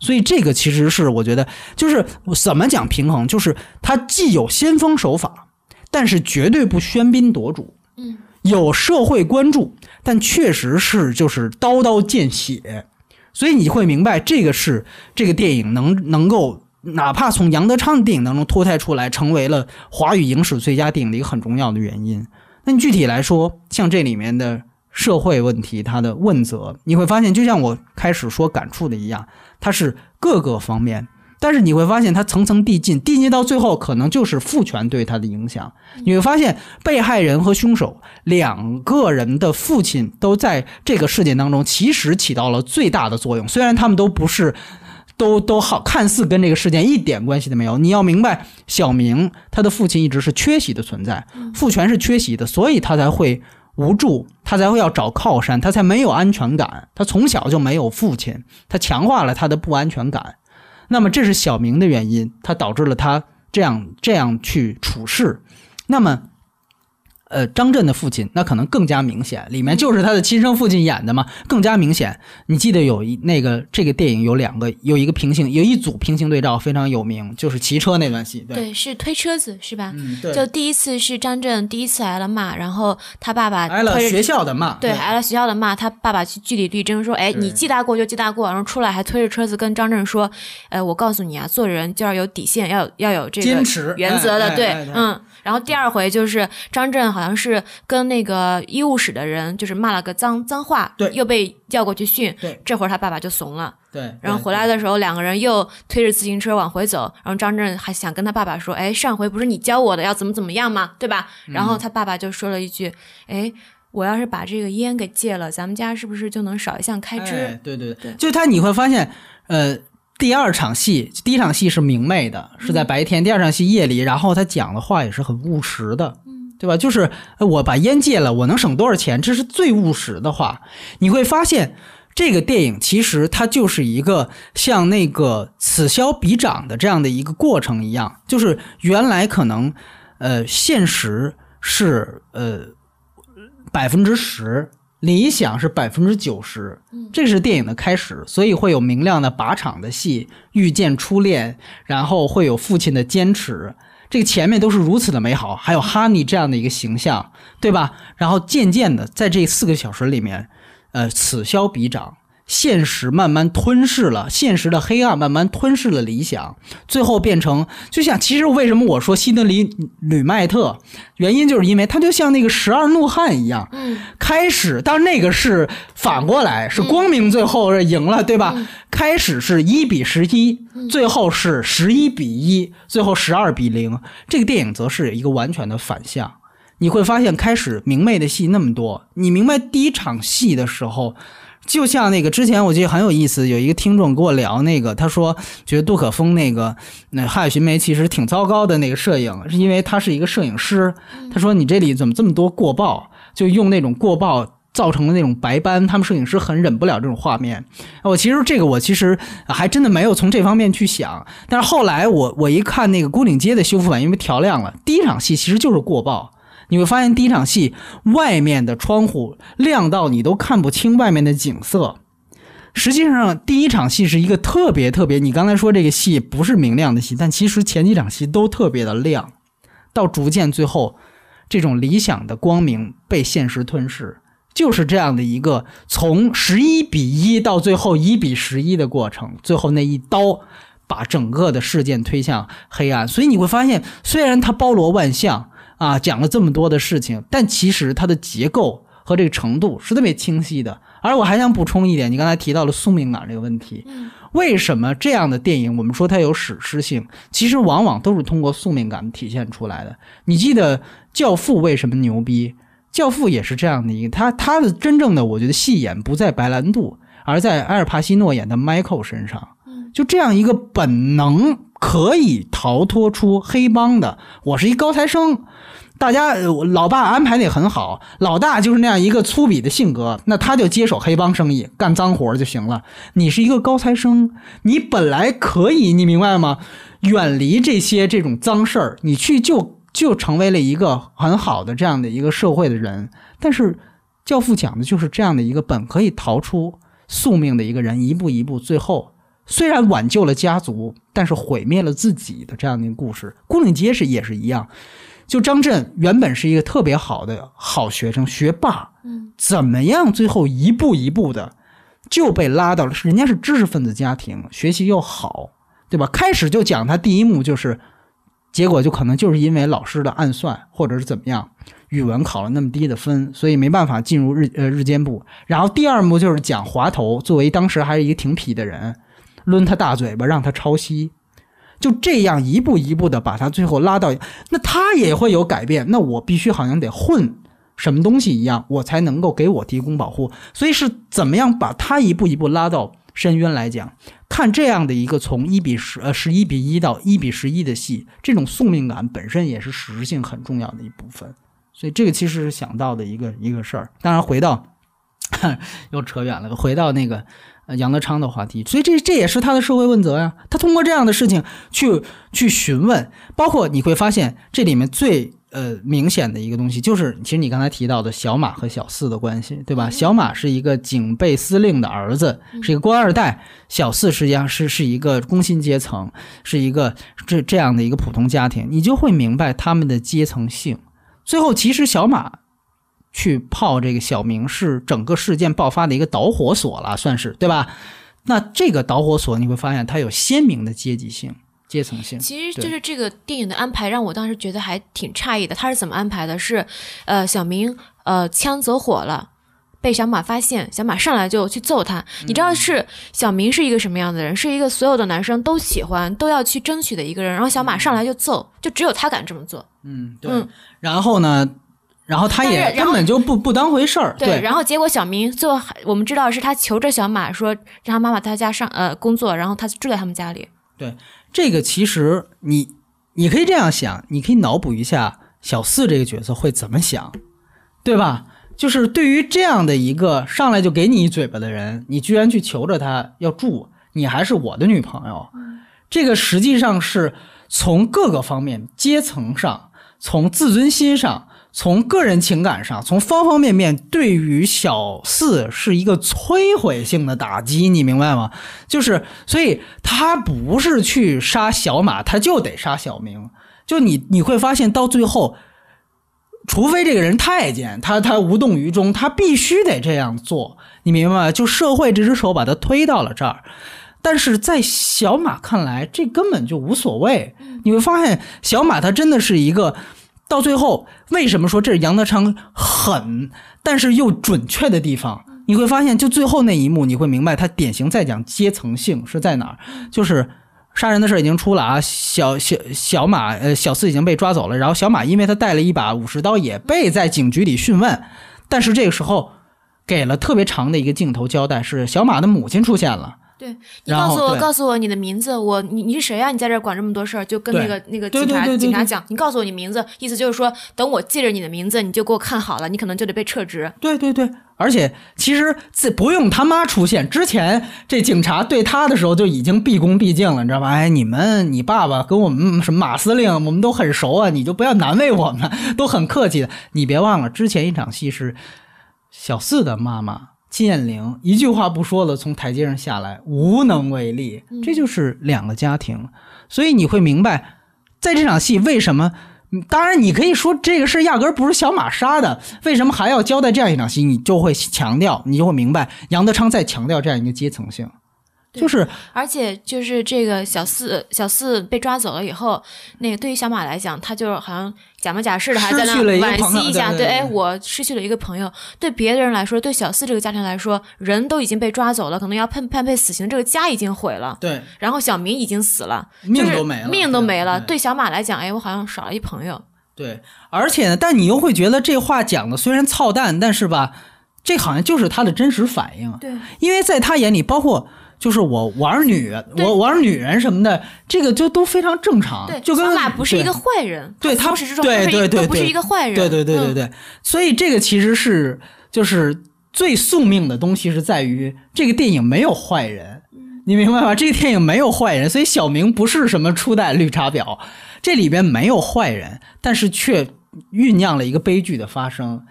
所以这个其实是我觉得，就是怎么讲平衡，就是它既有先锋手法，但是绝对不喧宾夺主。嗯，有社会关注，但确实是就是刀刀见血。所以你会明白，这个是这个电影能能够，哪怕从杨德昌的电影当中脱胎出来，成为了华语影史最佳电影的一个很重要的原因。那你具体来说，像这里面的社会问题，它的问责，你会发现，就像我开始说感触的一样，它是各个方面。但是你会发现，它层层递进，递进到最后，可能就是父权对他的影响。你会发现，被害人和凶手两个人的父亲都在这个事件当中，其实起到了最大的作用。虽然他们都不是，都都好，看似跟这个事件一点关系都没有。你要明白，小明他的父亲一直是缺席的存在，父权是缺席的，所以他才会无助，他才会要找靠山，他才没有安全感。他从小就没有父亲，他强化了他的不安全感。那么这是小明的原因，他导致了他这样这样去处事。那么。呃，张震的父亲那可能更加明显，里面就是他的亲生父亲演的嘛，更加明显。你记得有一那个这个电影有两个，有一个平行，有一组平行对照非常有名，就是骑车那段戏。对，是推车子是吧？嗯，对。就第一次是张震第一次挨了骂，然后他爸爸挨了学校的骂，对，挨了学校的骂，他爸爸去据理力争，说，哎，你记大过就记大过，然后出来还推着车子跟张震说，呃，我告诉你啊，做人就要有底线，要要有这个坚持原则的，对，嗯。然后第二回就是张震好像是跟那个医务室的人就是骂了个脏脏话，对，又被叫过去训，对，这会儿他爸爸就怂了，对，然后回来的时候两个人又推着自行车往回走，然后张震还想跟他爸爸说，哎，上回不是你教我的要怎么怎么样吗？对吧？然后他爸爸就说了一句，哎，我要是把这个烟给戒了，咱们家是不是就能少一项开支？对对对，就是他你会发现，呃。第二场戏，第一场戏是明媚的，是在白天；第二场戏夜里，然后他讲的话也是很务实的，对吧？就是我把烟戒了，我能省多少钱？这是最务实的话。你会发现，这个电影其实它就是一个像那个此消彼长的这样的一个过程一样，就是原来可能，呃，现实是呃百分之十。理想是百分之九十，这是电影的开始，所以会有明亮的靶场的戏，遇见初恋，然后会有父亲的坚持，这个前面都是如此的美好，还有哈尼这样的一个形象，对吧？然后渐渐的，在这四个小时里面，呃，此消彼长。现实慢慢吞噬了现实的黑暗，慢慢吞噬了理想，最后变成就像其实为什么我说希德里吕麦特，原因就是因为他就像那个十二怒汉一样，嗯，开始，但是那个是反过来，是光明最后赢了，对吧？开始是一比十一，最后是十一比一，最后十二比零。这个电影则是一个完全的反向，你会发现开始明媚的戏那么多，你明白第一场戏的时候。就像那个之前，我记得很有意思，有一个听众跟我聊那个，他说觉得杜可风那个那《瀚海寻梅》其实挺糟糕的那个摄影，是因为他是一个摄影师。他说你这里怎么这么多过曝，就用那种过曝造成的那种白斑，他们摄影师很忍不了这种画面。我其实这个我其实还真的没有从这方面去想，但是后来我我一看那个孤岭街的修复版，因为调亮了，第一场戏其实就是过曝。你会发现第一场戏外面的窗户亮到你都看不清外面的景色。实际上，第一场戏是一个特别特别，你刚才说这个戏不是明亮的戏，但其实前几场戏都特别的亮。到逐渐最后，这种理想的光明被现实吞噬，就是这样的一个从十一比一到最后一比十一的过程。最后那一刀把整个的事件推向黑暗。所以你会发现，虽然它包罗万象。啊，讲了这么多的事情，但其实它的结构和这个程度是特别清晰的。而我还想补充一点，你刚才提到了宿命感这个问题，为什么这样的电影我们说它有史诗性？其实往往都是通过宿命感体现出来的。你记得《教父》为什么牛逼？《教父》也是这样的一个，他他的真正的我觉得戏演不在白兰度，而在埃尔帕西诺演的 Michael 身上。就这样一个本能可以逃脱出黑帮的，我是一高材生。大家，老爸安排的也很好，老大就是那样一个粗鄙的性格，那他就接手黑帮生意，干脏活就行了。你是一个高材生，你本来可以，你明白吗？远离这些这种脏事儿，你去就就成为了一个很好的这样的一个社会的人。但是，教父讲的就是这样的一个本可以逃出宿命的一个人，一步一步，最后虽然挽救了家族，但是毁灭了自己的这样的一个故事。孤岭街是也是一样。就张震原本是一个特别好的好学生，学霸，嗯，怎么样？最后一步一步的，就被拉到了，人家是知识分子家庭，学习又好，对吧？开始就讲他第一幕就是，结果就可能就是因为老师的暗算，或者是怎么样，语文考了那么低的分，所以没办法进入日呃日间部。然后第二幕就是讲滑头，作为当时还是一个挺痞的人，抡他大嘴巴让他抄袭。就这样一步一步的把他最后拉到，那他也会有改变。那我必须好像得混什么东西一样，我才能够给我提供保护。所以是怎么样把他一步一步拉到深渊来讲？看这样的一个从一比十呃十一比一到一比十一的戏，这种宿命感本身也是实质性很重要的一部分。所以这个其实是想到的一个一个事儿。当然回到 又扯远了，回到那个杨德昌的话题，所以这这也是他的社会问责呀。他通过这样的事情去去询问，包括你会发现这里面最呃明显的一个东西，就是其实你刚才提到的小马和小四的关系，对吧？小马是一个警备司令的儿子，是一个官二代；小四实际上是是一个工薪阶层，是一个这这样的一个普通家庭，你就会明白他们的阶层性。最后，其实小马去泡这个小明是整个事件爆发的一个导火索了，算是对吧？那这个导火索你会发现它有鲜明的阶级性、阶层性。其实就是这个电影的安排，让我当时觉得还挺诧异的。他是怎么安排的？是，呃，小明呃枪走火了。被小马发现，小马上来就去揍他。你知道是小明是一个什么样的人？是一个所有的男生都喜欢、都要去争取的一个人。然后小马上来就揍，就只有他敢这么做。嗯，对。嗯然后呢，然后他也根本就不不当回事儿。对，然后结果小明最后还我们知道是他求着小马说让他妈妈在他家上呃工作，然后他住在他们家里。对这个其实你你可以这样想，你可以脑补一下小四这个角色会怎么想，对吧？就是对于这样的一个上来就给你一嘴巴的人，你居然去求着他要住，你还是我的女朋友，这个实际上是从各个方面、阶层上、从自尊心上、从个人情感上、从方方面面，对于小四是一个摧毁性的打击，你明白吗？就是，所以他不是去杀小马，他就得杀小明。就你你会发现到最后，除非这个人太监，他他无动于衷，他必须得这样做，你明白吗？就社会这只手把他推到了这儿。但是在小马看来，这根本就无所谓。你会发现，小马他真的是一个，到最后为什么说这是杨德昌狠，但是又准确的地方？你会发现，就最后那一幕，你会明白他典型在讲阶层性是在哪儿，就是。杀人的事儿已经出了啊，小小小马呃小四已经被抓走了，然后小马因为他带了一把武士刀，也被在警局里讯问，但是这个时候给了特别长的一个镜头交代，是小马的母亲出现了，对你告诉我，告诉我你的名字，我你你是谁呀、你在这儿管这么多事儿，就跟那个那个警察警察讲，你告诉我你名字，意思就是说，等我记着你的名字，你就给我看好了，你可能就得被撤职。对对对，而且其实自不用他妈出现之前，这警察对他的时候就已经毕恭毕敬了，你知道吧？哎，你们你爸爸跟我们什么马司令，我们都很熟啊，你就不要难为我们，都很客气的。你别忘了，之前一场戏是小四的妈妈金燕玲一句话不说了，从台阶上下来，无能为力。这就是两个家庭，所以你会明白，在这场戏为什么。嗯当然，你可以说这个事儿压根儿不是小马杀的，为什么还要交代这样一场戏？你就会强调，你就会明白，杨德昌在强调这样一个阶层性，就是而且就是这个小四小四被抓走了以后，那个对于小马来讲，他就好像假模假式的还在那惋惜一下，对哎，我失去了一个朋友。对别的人来说，对小四这个家庭来说，人都已经被抓走了，可能要判判被死刑，这个家已经毁了。对然后小明已经死了，命都没了命都没了。对对小马来讲，哎，我好像少了一朋友。对，而且呢，但你又会觉得这话讲的虽然操蛋，但是吧，这好像就是他的真实反应。对，因为在他眼里，包括就是我玩女，我玩女人什么的，这个就都非常正常。对，就跟小马不是一个坏人，对他始至终对不是一对对都不是对一个坏人。对对对对嗯对，所以这个其实是就是最宿命的东西，是在于这个电影没有坏人，你明白吗？这个电影没有坏人，所以小明不是什么初代绿茶婊，这里边没有坏人，但是却酝酿了一个悲剧的发生。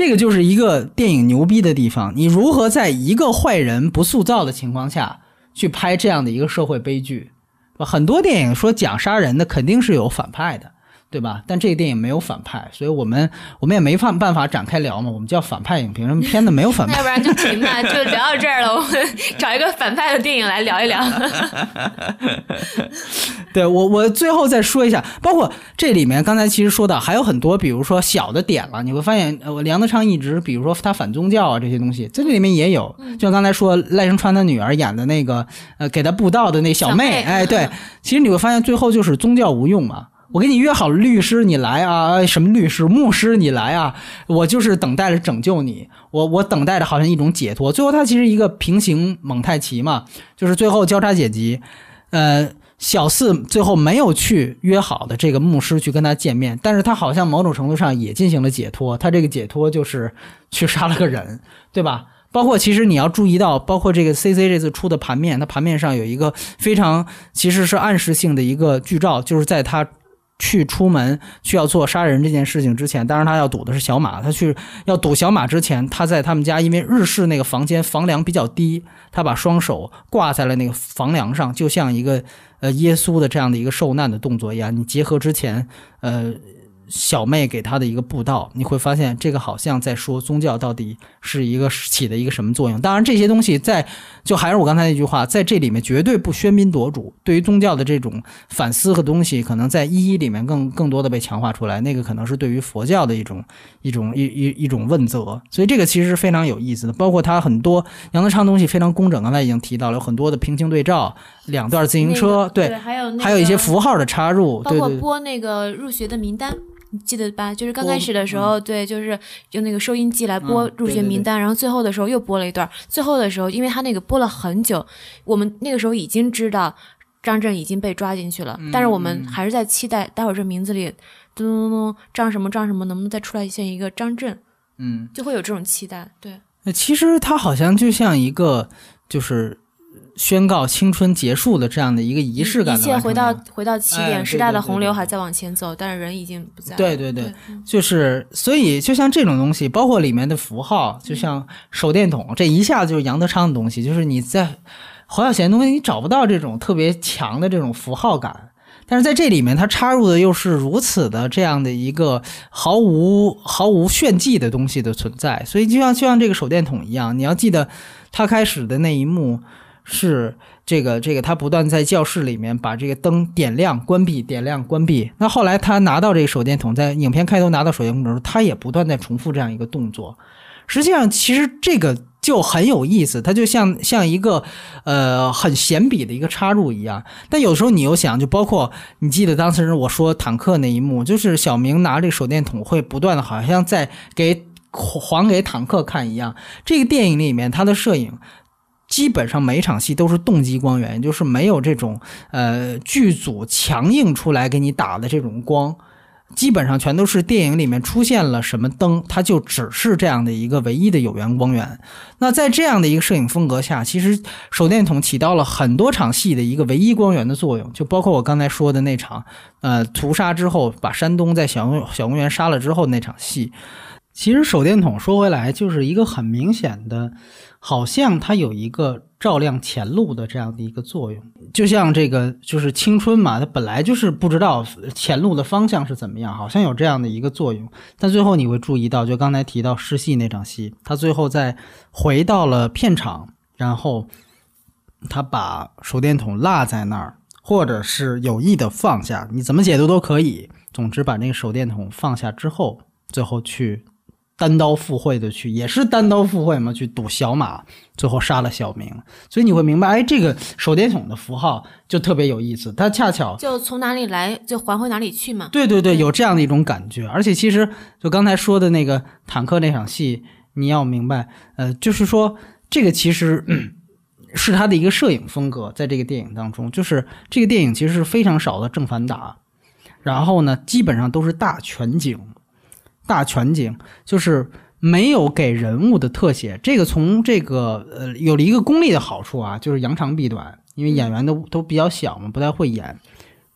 这个就是一个电影牛逼的地方，你如何在一个坏人不塑造的情况下去拍这样的一个社会悲剧？很多电影说讲杀人的肯定是有反派的，对吧？但这个电影没有反派，所以我们我们也没办办法展开聊嘛。我们叫反派影评，什么片子没有反派要？不然就停吧，就聊到这儿了。我们找一个反派的电影来聊一聊。对我我最后再说一下，包括这里面刚才其实说到还有很多，比如说小的点了，你会发现，呃，梁德昌一直比如说他反宗教啊这些东西，在这里面也有，就像刚才说赖声川他女儿演的那个，呃，给他布道的那小妹，哎，对，其实你会发现最后就是宗教无用嘛。我给你约好了律师，你来啊！哎什么律师、牧师，你来啊！我就是等待着拯救你，我我等待着好像一种解脱。最后，他其实一个平行蒙太奇嘛，就是最后交叉剪辑，呃，小四最后没有去约好的这个牧师去跟他见面，但是他好像某种程度上也进行了解脱。他这个解脱就是去杀了个人，对吧？包括其实你要注意到，包括这个 CC 这次出的盘面，它盘面上有一个非常其实是暗示性的一个剧照，就是在他。去出门去要做杀人这件事情之前，当然他要赌的是小马。他去要赌小马之前，他在他们家，因为日式那个房间房梁比较低，他把双手挂在了那个房梁上，就像一个呃耶稣的这样的一个受难的动作一样。你结合之前呃小妹给他的一个布道，你会发现这个好像在说宗教到底是一个起的一个什么作用。当然这些东西在就还是我刚才那句话，在这里面绝对不喧宾夺主。对于宗教的这种反思和东西，可能在一一里面更更多的被强化出来。那个可能是对于佛教的一种一种一一一种问责。所以这个其实是非常有意思的。包括他很多杨德昌东西非常工整，刚才已经提到了有很多的平行对照，两段自行车，那个对，还有那个还有一些符号的插入，包括。播那个入学的名单，你记得吧？就是刚开始的时播候，对，就是用那个收音机来播嗯入学名单，然后最后的时候又播了一段。最后的时候，因为他那个播了很久，我们那个时候已经知道张震已经被抓进去了，但是我们还是在期待，待会儿这名字里咚咚咚张什么张什么，能不能再出来现一个张震？嗯，就会有这种期待。对，那其实他好像就像一个就是宣告青春结束的这样的一个仪式感一的切回到回到起哎点，时代的洪流还在往前走，但是人已经不在。对对对就是，所以就像这种东西，包括里面的符号，就像手电筒，这一下就是杨德昌的东西，就是你在侯孝贤的东西，你找不到这种特别强的这种符号感。但是在这里面，它插入的又是如此的这样的一个毫无毫无炫技的东西的存在，所以就像就像这个手电筒一样，你要记得，他开始的那一幕是这个这个他不断在教室里面把这个灯点亮、关闭、点亮、关闭。那后来他拿到这个手电筒，在影片开头拿到手电筒的时候，他也不断在重复这样一个动作。实际上，其实这个就很有意思，它就像像一个呃很闲笔的一个插入一样。但有时候你又想，就包括你记得当时我说坦克那一幕，就是小明拿这个手电筒会不断的，好像在给还给坦克看一样。这个电影里面，他的摄影。基本上每场戏都是动机光源，也就是没有这种呃剧组强硬出来给你打的这种光，基本上全都是电影里面出现了什么灯，它就只是这样的一个唯一的有源光源。那在这样的一个摄影风格下，其实手电筒起到了很多场戏的一个唯一光源的作用，就包括我刚才说的那场，呃，屠杀之后把山东在小小公园杀了之后那场戏。其实手电筒说回来就是一个很明显的，好像它有一个照亮前路的这样的一个作用。就像这个就是青春嘛，它本来就是不知道前路的方向是怎么样，好像有这样的一个作用。但最后你会注意到，就刚才提到试戏那场戏，他最后在回到了片场，然后他把手电筒落在那儿，或者是有意的放下，你怎么解读都可以。总之把那个手电筒放下之后，最后去单刀赴会的去，也是单刀赴会嘛，去赌小马，最后杀了小明。所以你会明白，哎，这个手电筒的符号就特别有意思，它恰巧就从哪里来就还回哪里去嘛。对对对，有这样的一种感觉。而且其实就刚才说的那个坦克那场戏，你要明白，呃，就是说这个其实。嗯是他的一个摄影风格，在这个电影当中，就是这个电影其实是非常少的正反打，然后呢，基本上都是大全景，大全景就是没有给人物的特写。这个从这个呃有了一个功力的好处啊，就是扬长避短，因为演员都都比较小嘛，不太会演。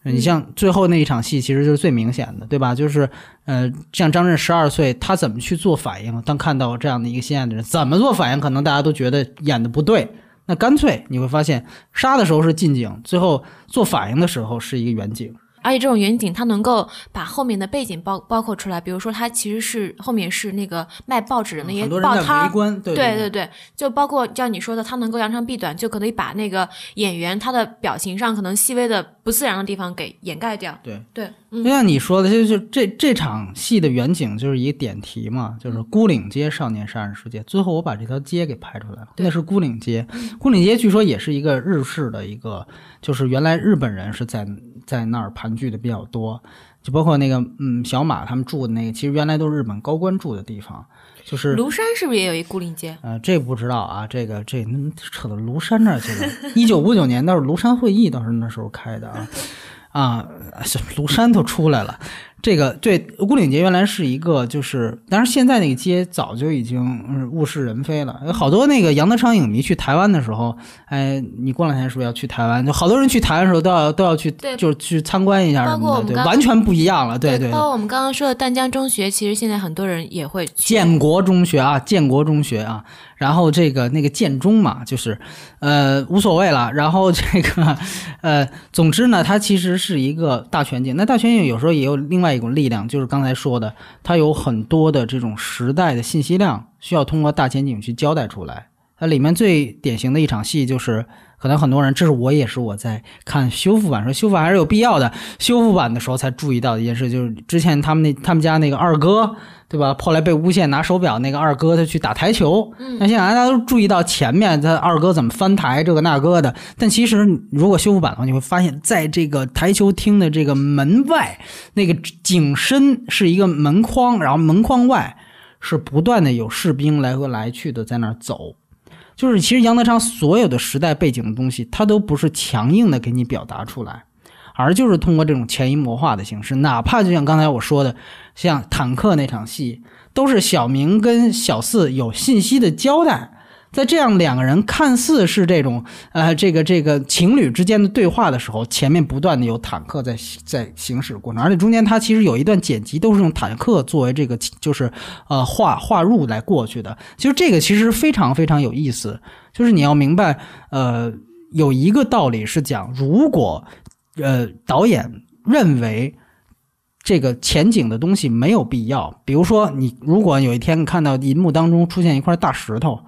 你像最后那一场戏，其实就是最明显的，对吧？就是，呃，像张震十二岁，他怎么去做反应？当看到这样的一个心爱的人，怎么做反应？可能大家都觉得演的不对。那干脆你会发现，杀的时候是近景，最后做反应的时候是一个远景。而且这种远景它能够把后面的背景包包括出来，比如说它其实是后面是那个卖报纸的那些报摊儿对对对对，就包括像你说的，它能够扬长避短，就可以把那个演员他的表情上可能细微的不自然的地方给掩盖掉。对。对，就嗯，像你说的，就是这这场戏的远景就是一个点题嘛，就是孤岭街少年杀人事件。最后我把这条街给拍出来了，那是孤岭街。孤岭街据说也是一个日式的一个，就是原来日本人是在在那儿盘踞的比较多，就包括那个嗯小马他们住的那个，其实原来都是日本高官住的地方，就是庐山是不是也有一孤岭街？呃，这不知道啊，这个这嗯扯到庐山那儿去了。一九五九年倒是庐山会议，倒是那时候开的啊，啊，庐山都出来了。这个对孤岭街原来是一个，就是，但是现在那个街早就已经嗯物是人非了。有好多那个杨德昌影迷去台湾的时候，哎，你过两天是不是要去台湾？就好多人去台湾的时候都要都要去，对就是去参观一下什么的，对，完全不一样了，对对。包括我们刚刚说的淡江中学，其实现在很多人也会去。建国中学啊，建国中学啊，然后这个那个建中嘛，就是，呃，无所谓了。然后这个，呃，总之呢，它其实是一个大全景。那大全景有时候也有另外一股力量，就是刚才说的，它有很多的这种时代的信息量，需要通过大前景去交代出来。它里面最典型的一场戏就是，可能很多人，这是我也是我在看修复版说修复还是有必要的。修复版的时候才注意到的一件事，就是之前他们那他们家那个二哥，对吧？后来被诬陷拿手表那个二哥，他去打台球。嗯那现在大家都注意到前面他二哥怎么翻台这个那个的，但其实如果修复版的话，你会发现在这个台球厅的这个门外，那个景深是一个门框，然后门框外是不断的有士兵来回来去的在那儿走。就是其实杨德昌所有的时代背景的东西，他都不是强硬的给你表达出来，而就是通过这种潜移默化的形式，哪怕就像刚才我说的，像坦克那场戏，都是小明跟小四有信息的交代。在这样两个人看似是这种呃这个这个情侣之间的对话的时候，前面不断的有坦克在在行驶过程，而且中间它其实有一段剪辑都是用坦克作为这个就是呃画画入来过去的。其实这个其实非常非常有意思，就是你要明白呃有一个道理是讲，如果呃导演认为。这个前景的东西没有必要，比如说你如果有一天看到银幕当中出现一块大石头，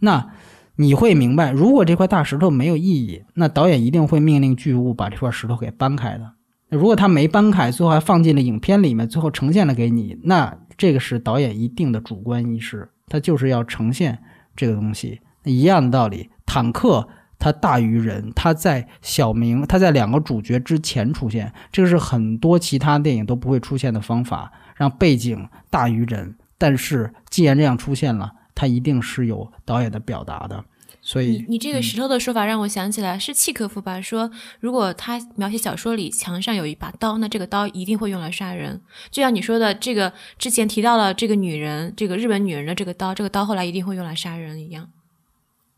那你会明白，如果这块大石头没有意义，那导演一定会命令剧务把这块石头给搬开的。如果他没搬开，最后还放进了影片里面，最后呈现了给你，那这个是导演一定的主观意识，他就是要呈现这个东西。一样的道理，坦克它大于人，它在小明，它在两个主角之前出现，这个是很多其他电影都不会出现的方法，让背景大于人。但是既然这样出现了，它一定是有导演的表达的，所以你这个石头的说法让我想起来是契诃夫吧？说如果他描写小说里墙上有一把刀，那这个刀一定会用来杀人。就像你说的，这个之前提到了这个女人，这个日本女人的这个刀，这个刀后来一定会用来杀人一样。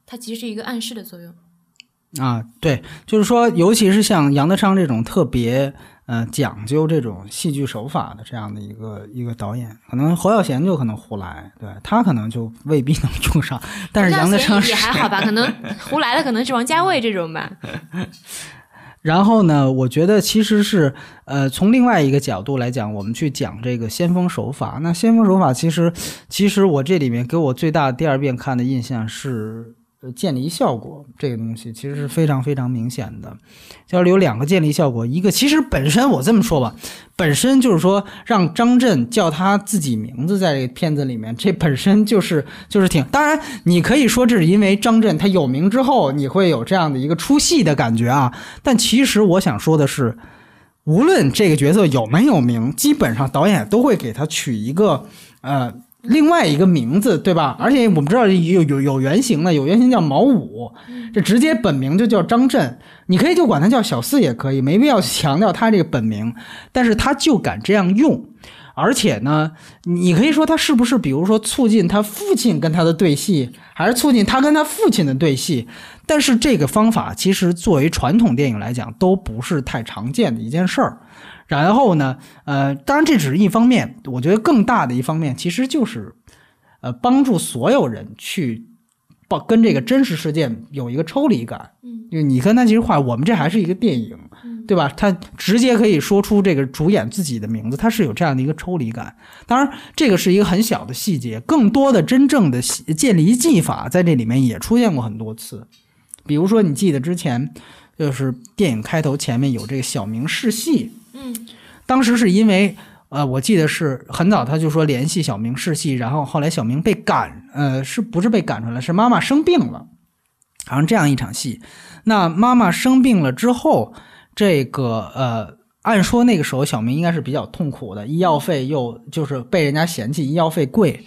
它其实是一个暗示的作用。啊，对，就是说，尤其是像杨德昌这种特别呃讲究这种戏剧手法的这样的一个一个导演，可能侯耀贤就可能胡来，对他可能就未必能用上，但是杨德昌也还好吧，可能 胡来的可能是王家卫这种吧。然后呢，我觉得其实是，呃，从另外一个角度来讲，我们去讲这个先锋手法。那先锋手法其实，其实我这里面给我最大第二遍看的印象是，呃，渐离效果这个东西其实是非常非常明显的。就是有两个渐离效果，一个其实本身我这么说吧，本身就是说让张震叫他自己名字在这个片子里面，这本身就是就是挺。当然，你可以说这是因为张震他有名之后，你会有这样的一个出戏的感觉啊。但其实我想说的是，无论这个角色有没有名，基本上导演都会给他取一个呃。另外一个名字，对吧？而且我们知道有有有原型的，有原型叫毛五，这直接本名就叫张震，你可以就管他叫小四也可以，没必要强调他这个本名，但是他就敢这样用，而且呢，你可以说他是不是，比如说促进他父亲跟他的对戏，还是促进他跟他父亲的对戏？但是这个方法其实作为传统电影来讲，都不是太常见的一件事儿。然后呢，呃，当然这只是一方面，我觉得更大的一方面其实就是，呃，帮助所有人去报跟这个真实事件有一个抽离感。嗯，就你跟他其实话，我们这还是一个电影，对吧？他直接可以说出这个主演自己的名字，他是有这样的一个抽离感。当然，这个是一个很小的细节，更多的真正的细建离技法在这里面也出现过很多次。比如说，你记得之前就是电影开头前面有这个小明试戏，嗯，当时是因为呃，我记得是很早他就说联系小明试戏，然后后来小明被赶，呃，是不是被赶出来？是妈妈生病了，好像这样一场戏。那妈妈生病了之后，这个呃，按说那个时候小明应该是比较痛苦的，医药费又就是被人家嫌弃医药费贵。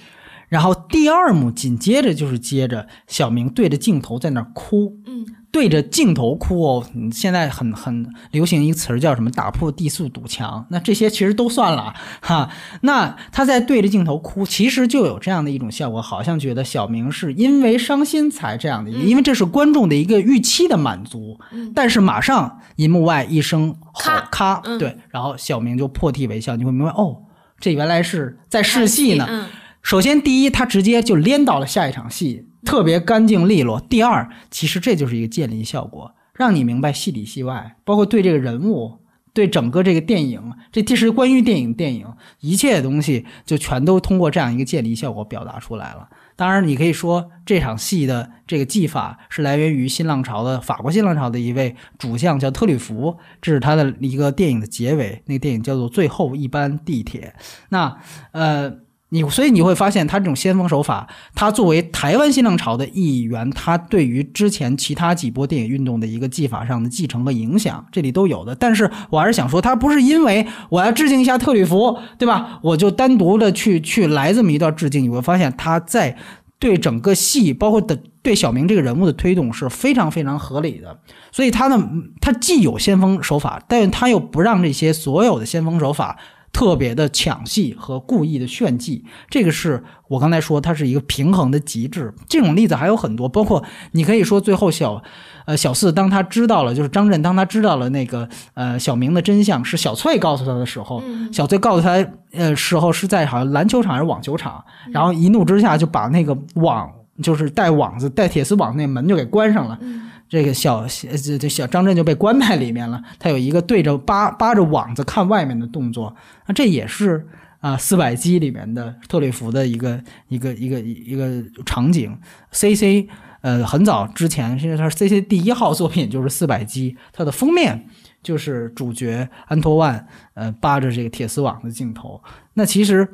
然后第二幕紧接着就是接着小明对着镜头在那哭，嗯，对着镜头哭哦。嗯现在很很流行一个词儿叫什么“打破低速堵墙”，那这些其实都算了哈。那他在对着镜头哭，其实就有这样的一种效果，好像觉得小明是因为伤心才这样的，因为这是观众的一个预期的满足。但是马上银幕外一声吼咔对，然后小明就破涕为笑，你会明白哦，这原来是在试戏呢。嗯首先，第一，他直接就连到了下一场戏，特别干净利落。第二，其实这就是一个建立效果，让你明白戏里戏外，包括对这个人物、对整个这个电影，这这是关于电影电影一切东西，就全都通过这样一个建立效果表达出来了。当然，你可以说这场戏的这个技法是来源于新浪潮的法国新浪潮的一位主将叫特吕弗，这是他的一个电影的结尾，那个电影叫做《最后一班地铁》。那呃。你所以你会发现，他这种先锋手法，他作为台湾新浪潮的一员，他对于之前其他几波电影运动的一个技法上的继承和影响，这里都有的。但是我还是想说，他不是因为我要致敬一下特吕弗，对吧？我就单独的去去来这么一段致敬。你会发现他在对整个戏，包括的对小明这个人物的推动是非常非常合理的。所以他呢，他既有先锋手法，但是他又不让这些所有的先锋手法。特别的抢戏和故意的炫技，这个是我刚才说它是一个平衡的极致。这种例子还有很多，包括你可以说最后小，呃小四当他知道了，就是张震当他知道了那个呃小明的真相是小翠告诉他的时候，小翠告诉他呃时候是在好像篮球场还是网球场，然后一怒之下就把那个网就是带网子带铁丝网那门就给关上了。这个小这这小张震就被关在里面了，他有一个对着扒扒着网子看外面的动作，那这也是啊四百击里面的特吕弗的一个一个一个一个场景。C C 呃很早之前，现在他是 C C 第一号作品就是四百击，它的封面就是主角安托万呃扒着这个铁丝网的镜头。那其实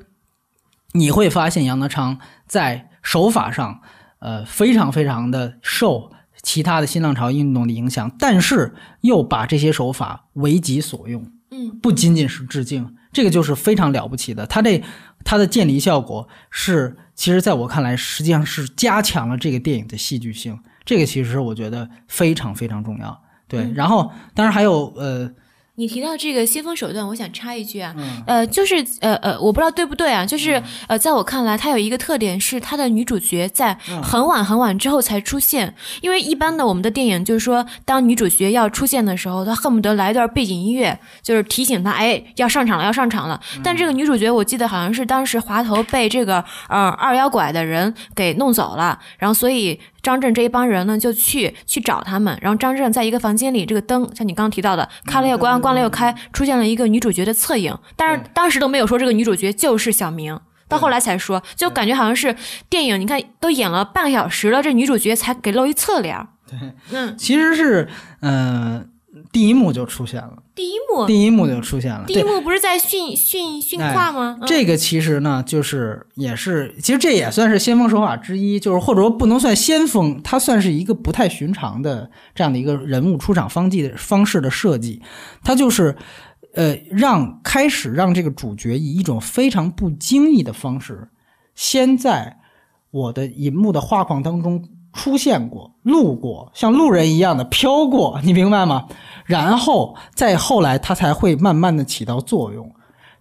你会发现杨德昌在手法上呃非常非常的瘦。其他的新浪潮运动的影响，但是又把这些手法为己所用，嗯，不仅仅是致敬，这个就是非常了不起的。它这它的渐离效果是，其实在我看来，实际上是加强了这个电影的戏剧性。这个其实我觉得非常非常重要。对，然后当然还有呃。你提到这个先锋手段，我想插一句啊，嗯呃，就是呃呃，我不知道对不对啊，就是呃，在我看来，它有一个特点是它的女主角在嗯很晚很晚之后才出现，因为一般的我们的电影就是说，当女主角要出现的时候，她恨不得来一段背景音乐，就是提醒她，哎，要上场了，要上场了。但这个女主角，我记得好像是当时滑头被这个呃二妖拐的人给弄走了，然后所以。张震这一帮人呢，就去去找他们。然后张震在一个房间里，这个灯像你刚刚提到的，开了又关，关了又开，出现了一个女主角的侧影。但是当时都没有说这个女主角就是小明，到后来才说，就感觉好像是电影。你看都演了半个小时了，这女主角才给露一侧脸。对，嗯，其实是嗯、呃第一幕就出现了，第一幕，第一幕就出现了。第一幕不是在训训训话吗？嗯这个其实呢，就是也是，其实这也算是先锋手法之一，就是或者说不能算先锋，它算是一个不太寻常的这样的一个人物出场方剂的方式的设计，它就是。呃，让开始让这个主角以一种非常不经意的方式，先在我的银幕的画框当中出现过、路过，像路人一样的飘过，你明白吗？然后再后来，它才会慢慢的起到作用。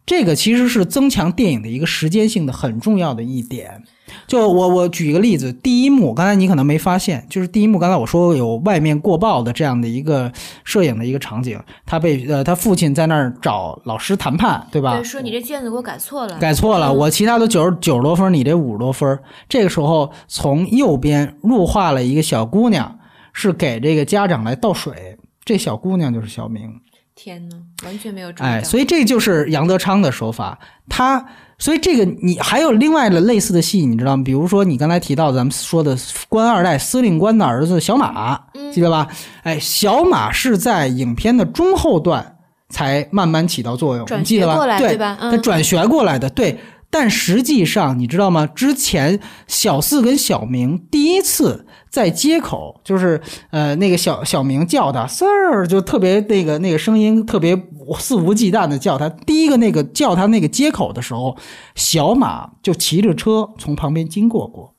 这个其实是增强电影的一个时间性的很重要的一点。就我我举一个例子，第一幕刚才你可能没发现，就是第一幕刚才我说有外面过曝的这样的一个摄影的一个场景，他被呃他父亲在那儿找老师谈判，对吧？对，说你这卷子给我改错了，改错了，嗯我其他都九十九十多分，你这五十多分。这个时候从右边入画了一个小姑娘，是给这个家长来倒水，这小姑娘就是小明。天呐，完全没有。哎，所以这就是杨德昌的手法，他所以这个你还有另外的类似的戏，你知道吗？比如说你刚才提到咱们说的官二代司令官的儿子小马，记得吧？哎，小马是在影片的中后段才慢慢起到作用，转你记得吧？学过来对对吧嗯他转学过来的，对。但实际上，你知道吗？之前小四跟小明第一次在街口，就是呃，那个小小明叫他 Sir，就特别那个那个声音特别肆无忌惮的叫他。第一个那个叫他那个街口的时候，小马就骑着车从旁边经过过。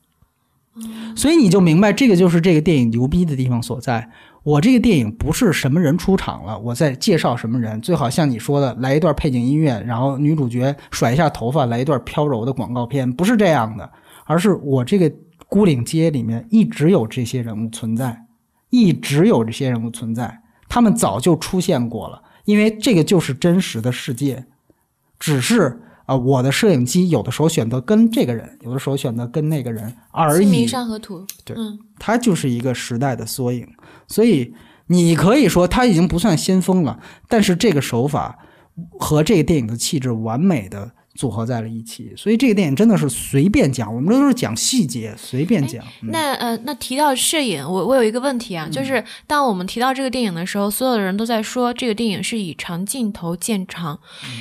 所以你就明白，这个就是这个电影牛逼的地方所在。我这个电影不是什么人出场了，我在介绍什么人，最好像你说的来一段背景音乐，然后女主角甩一下头发，来一段飘柔的广告片，不是这样的，而是我这个孤岭街里面一直有这些人物存在，一直有这些人物存在，他们早就出现过了，因为这个就是真实的世界，只是啊、我的摄影机有的时候选择跟这个人，有的时候选择跟那个人而已清明。上河图，对嗯，它就是一个时代的缩影。所以你可以说它已经不算先锋了，但是这个手法和这个电影的气质完美的组合在了一起。所以这个电影真的是随便讲，我们这都是讲细节，随便讲。嗯那呃，那提到摄影，我我有一个问题啊，就是当我们提到这个电影的时候，所有的人都在说这个电影是以长镜头见长。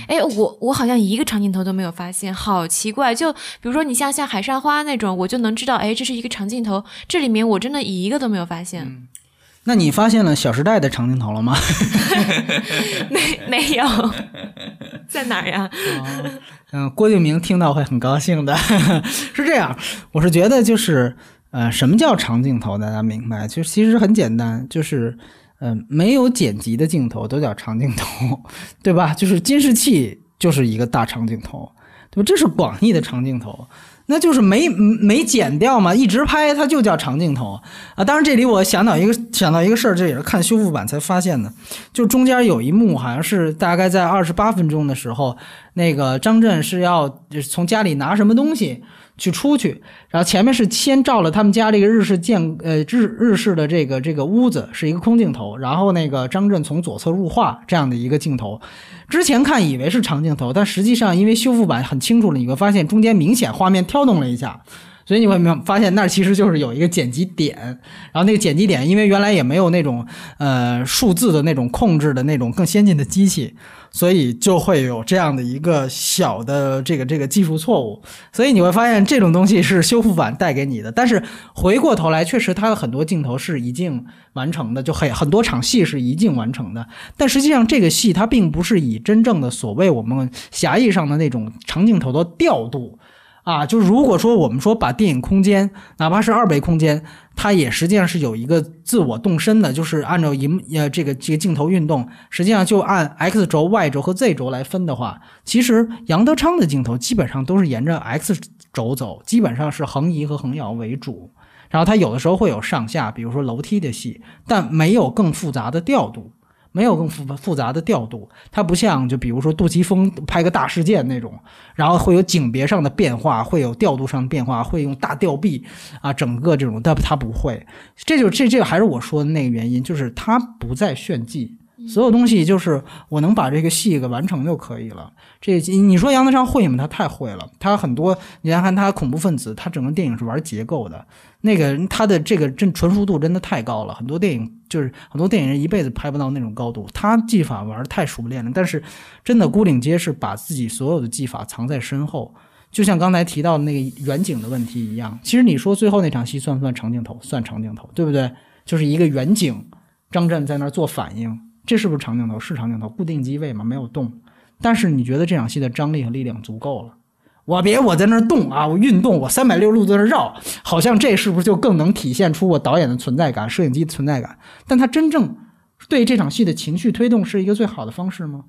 哎、我我好像一个长镜头都没有发现，好奇怪。就比如说你像像海上花那种，我就能知道，哎，这是一个长镜头。这里面我真的一个都没有发现，那你发现了《小时代》的长镜头了吗？没没有，在哪儿呀？嗯，郭敬明听到会很高兴的。是这样，我是觉得就是，呃，什么叫长镜头？大家明白？就其实很简单，就是，呃，没有剪辑的镜头都叫长镜头，对吧？就是监视器就是一个大长镜头，对吧？这是广义的长镜头。那就是没没剪掉嘛，一直拍它就叫长镜头啊。当然，这里我想到一个想到一个事儿，这也是看修复版才发现的，就中间有一幕好像是大概在二十八分钟的时候，那个张震是要从家里拿什么东西去出去，然后前面是先照了他们家这个日式建呃日日式的这个这个屋子是一个空镜头，然后那个张震从左侧入画这样的一个镜头。之前看以为是长镜头，但实际上因为修复版很清楚了，你会发现中间明显画面跳动了一下。所以你会没有发现那其实就是有一个剪辑点，然后那个剪辑点，因为原来也没有那种呃数字的那种控制的那种更先进的机器，所以就会有这样的一个小的这个这个技术错误。所以你会发现这种东西是修复版带给你的，但是回过头来，确实它的很多镜头是已经完成的，就很很多场戏是已经完成的。但实际上这个戏它并不是以真正的所谓我们狭义上的那种长镜头的调度。啊，就如果说我们说把电影空间，哪怕是二维空间，它也实际上是有一个自我动身的，就是按照银呃这个这个镜头运动，实际上就按 x 轴、y 轴和 z 轴来分的话，其实杨德昌的镜头基本上都是沿着 x 轴走，基本上是横移和横摇为主。然后它有的时候会有上下，比如说楼梯的戏，但没有更复杂的调度。没有更复复杂的调度，它不像就比如说杜琪峰拍个大事件那种，然后会有景别上的变化，会有调度上的变化，会用大吊臂啊，整个这种，但他不会，这就这这个还是我说的那个原因，就是他不再炫技，所有东西就是我能把这个戏给完成就可以了。这你说杨德昌会吗？他太会了，他很多你来看他恐怖分子，他整个电影是玩结构的，那个他的这个真纯熟度真的太高了，很多电影就是很多电影人一辈子拍不到那种高度，他技法玩太熟练了。但是真的孤岭街是把自己所有的技法藏在身后，就像刚才提到的那个远景的问题一样。其实你说最后那场戏算不算长镜头？算长镜头，对不对？就是一个远景，张震在那儿做反应，这是不是长镜头？是长镜头，固定机位嘛，没有动。但是你觉得这场戏的张力和力量足够了？我别我在那儿动啊，我运动，我三百六十度在那儿绕，好像这是不是就更能体现出我导演的存在感、摄影机存在感？但它真正对这场戏的情绪推动是一个最好的方式吗？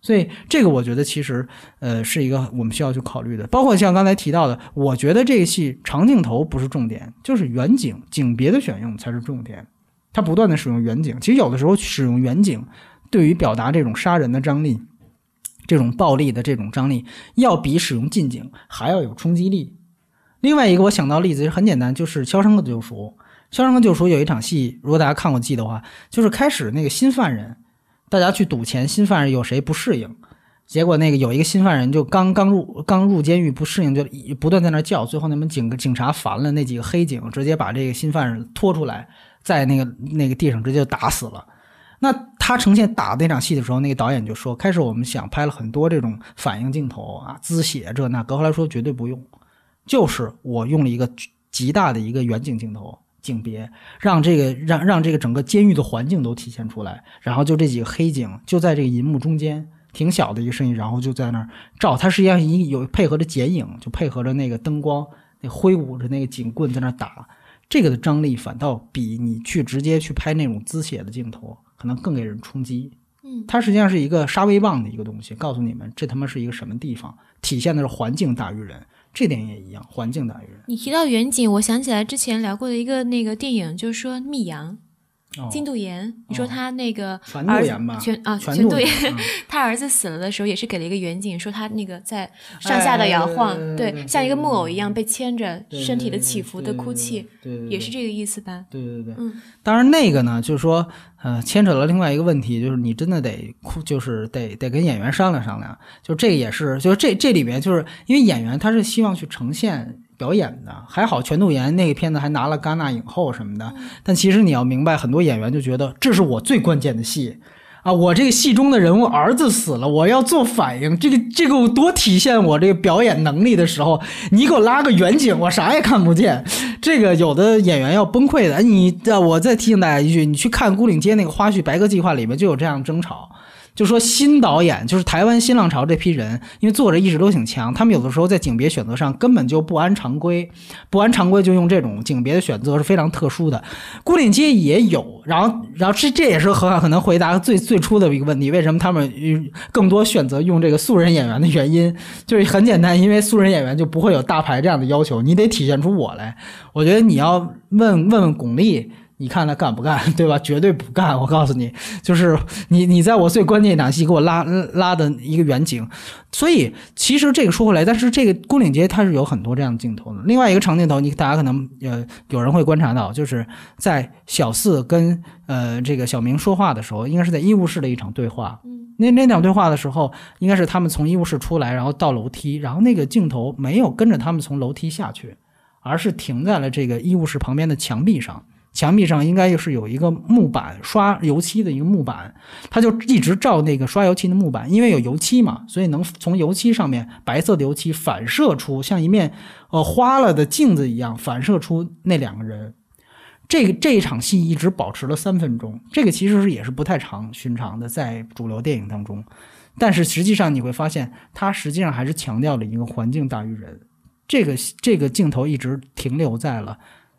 所以这个我觉得其实呃是一个我们需要去考虑的。包括像刚才提到的，我觉得这个戏长镜头不是重点，就是远景景别的选用才是重点。它不断的使用远景，其实有的时候使用远景，对于表达这种杀人的张力、这种暴力的这种张力，要比使用近景还要有冲击力。另外一个我想到例子很简单，就是《肖申克的救赎》。《肖申克救赎》有一场戏，如果大家看过记的话，就是开始那个新犯人，大家去赌钱，新犯人有谁不适应，结果那个有一个新犯人就刚刚入刚入监狱不适应，就不断在那叫，最后那们警警察烦了，那几个黑警直接把这个新犯人拖出来，在那个那个地上直接打死了。那他呈现打那场戏的时候，那个导演就说，开始我们想拍了很多这种反应镜头啊，滋血这那，后来说绝对不用。就是我用了一个极大的一个远景镜头景别，让这个让让这个整个监狱的环境都体现出来，然后就这几个黑警就在这个银幕中间，挺小的一个声音，然后就在那儿照，它实际上一有配合着剪影，就配合着那个灯光，那挥舞着那个警棍在那打，这个的张力反倒比你去直接去拍那种滋血的镜头可能更给人冲击。嗯，它实际上是一个杀威棒的一个东西，告诉你们这他妈是一个什么地方，体现的是环境大于人。这点也一样，环境大于人。你提到远景，我想起来之前聊过的一个那个电影，就是说《密阳》，金度妍，你说他那个全度妍吧？全啊，全度妍，嗯他儿子死了的时候也是给了一个远景，说他那个在上下的摇晃，哎对，像一个木偶一样被牵着，身体的起伏的哭泣，对也是这个意思吧？对对对，嗯，当然那个呢，就是说，呃，牵扯了另外一个问题，就是你真的得哭，就是得得跟演员商量商量。就这个也是，就是这这里面就是因为演员他是希望去呈现表演的，还好全度妍那个片子还拿了戛纳影后什么的，但其实你要明白，很多演员就觉得这是我最关键的戏。啊，我这个戏中的人物儿子死了，我要做反应，这个这个多体现我这个表演能力的时候，你给我拉个远景，我啥也看不见，这个有的演员要崩溃的。你，呃我再提醒大家一句，你去看《孤岭街》那个花絮《白鸽计划》里面就有这样争吵。就说新导演就是台湾新浪潮这批人，因为作者意识都挺强，他们有的时候在景别选择上根本就不按常规，不按常规就用这种景别的选择是非常特殊的。孤岭街也有，然后然后这这也是很可能回答最最初的一个问题，为什么他们更多选择用这个素人演员的原因，就是很简单，因为素人演员就不会有大牌这样的要求，你得体现出我来。我觉得你要问问巩俐。你看他干不干，对吧？绝对不干！我告诉你，就是你，你在我最关键一场戏给我拉拉的一个远景，所以其实这个说回来，但是这个宫岭街它是有很多这样的镜头的。另外一个长镜头，你大家可能呃有人会观察到，就是在小四跟呃这个小明说话的时候，应该是在医务室的一场对话。嗯，那那场对话的时候，应该是他们从医务室出来，然后到楼梯，然后那个镜头没有跟着他们从楼梯下去，而是停在了这个医务室旁边的墙壁上。墙壁上应该是有一个木板刷油漆的一个木板，他就一直照那个刷油漆的木板，因为有油漆嘛，所以能从油漆上面白色的油漆反射出像一面呃花了的镜子一样，反射出那两个人。这个这一场戏一直保持了三分钟，这个其实是也是不太长寻常的，在主流电影当中。但是实际上你会发现，它实际上还是强调了一个环境大于人。这个这个镜头一直停留在了。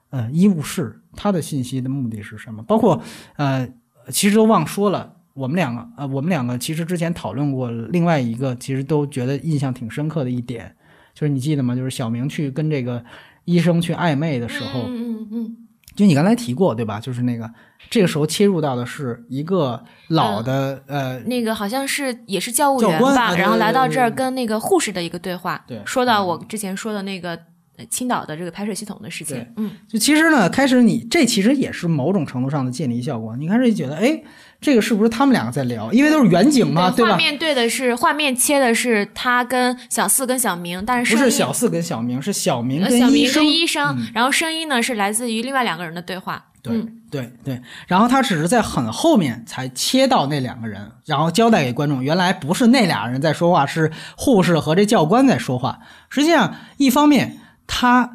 呃，医务室他的信息的目的是什么？包括呃，其实都忘说了，我们两个呃，我们两个其实之前讨论过另外一个，其实都觉得印象挺深刻的一点，就是你记得吗？就是小明去跟这个医生去暧昧的时候，嗯嗯嗯，就你刚才提过对吧？就是那个这个时候切入到的是一个老的、呃，那个好像是也是教务教员吧，然后来到这儿跟那个护士的一个对话，对说到我之前说的那个呃青岛的这个排水系统的事情，嗯，就其实呢，开始你这其实也是某种程度上的建立效果。你开始觉得，哎，这个是不是他们两个在聊？因为都是远景嘛，对吧？画面对的是画面切的是他跟小四跟小明，但是不是小四跟小明，是小明呃跟医生。医生，然后声音呢是来自于另外两个人的对话，对嗯对对，然后他只是在很后面才切到那两个人，然后交代给观众，原来不是那俩人在说话，是护士和这教官在说话。实际上，一方面他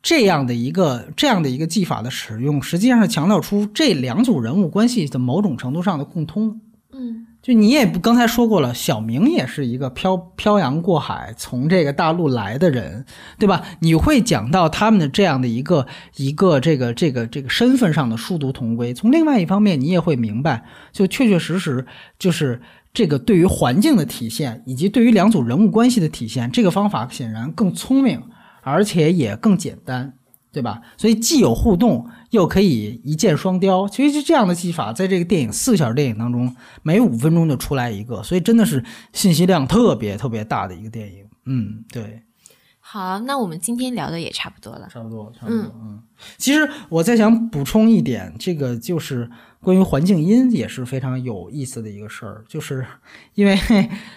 这样的一个这样的一个技法的使用，实际上是强调出这两组人物关系的某种程度上的共通。嗯就你也不刚才说过了，小明也是一个漂漂洋过海从这个大陆来的人，对吧？你会讲到他们的这样的一个一个这个这个这个身份上的殊途同归。从另外一方面，你也会明白，就确确实实就是这个对于环境的体现，以及对于两组人物关系的体现，这个方法显然更聪明，而且也更简单。对吧？所以既有互动，又可以一箭双雕。其实这样的技法，在这个电影四个小时电影当中，每五分钟就出来一个，所以真的是信息量特别特别大的一个电影。嗯，对，好，那我们今天聊的也差不多了。差不多，差不多。嗯，其实我再想补充一点，这个就是关于环境音也是非常有意思的一个事儿，就是因为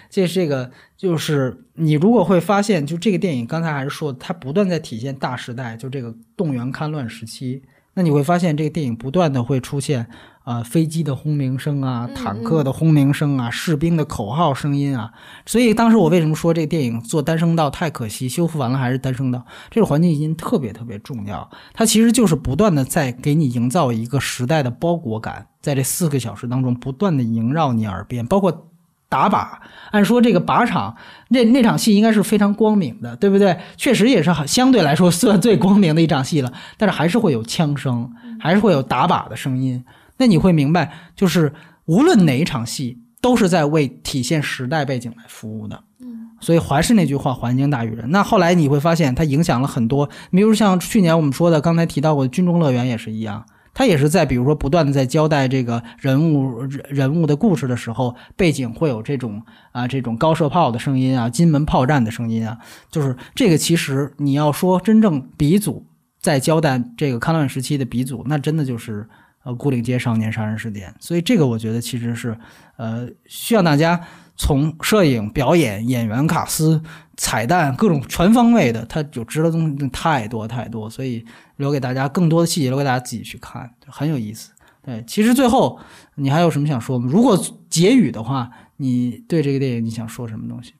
这这个。就是你如果会发现，就这个电影，刚才还是说，它不断在体现大时代，就这个动员戡乱时期。那你会发现，这个电影不断的会出现，啊，飞机的轰鸣声啊，坦克的轰鸣声啊，士兵的口号声音啊。所以当时我为什么说这个电影做单声道太可惜，修复完了还是单声道？这个环境音特别特别重要，它其实就是不断的在给你营造一个时代的包裹感，在这四个小时当中不断的萦绕你耳边，包括。打靶，按说这个靶场那那场戏应该是非常光明的，对不对？确实也是相对来说算最光明的一场戏了。但是还是会有枪声，还是会有打靶的声音。那你会明白，就是无论哪一场戏，都是在为体现时代背景来服务的。嗯，所以还是那句话，环境大于人。那后来你会发现，它影响了很多，比如像去年我们说的，刚才提到过的《军中乐园》也是一样。它也是在，比如说不断的在交代这个人物人物的故事的时候，背景会有这种啊这种高射炮的声音啊，金门炮战的声音啊，就是这个其实你要说真正鼻祖在交代这个抗乱时期的鼻祖，那真的就是呃牯岭街少年杀人事件。所以这个我觉得其实是呃需要大家从摄影、表演、演员、卡司、彩蛋各种全方位的，它就知道东西太多太多，所以。留给大家更多的细节，留给大家自己去看，很有意思。对，其实最后你还有什么想说吗？如果结语的话，你对这个电影你想说什么东西？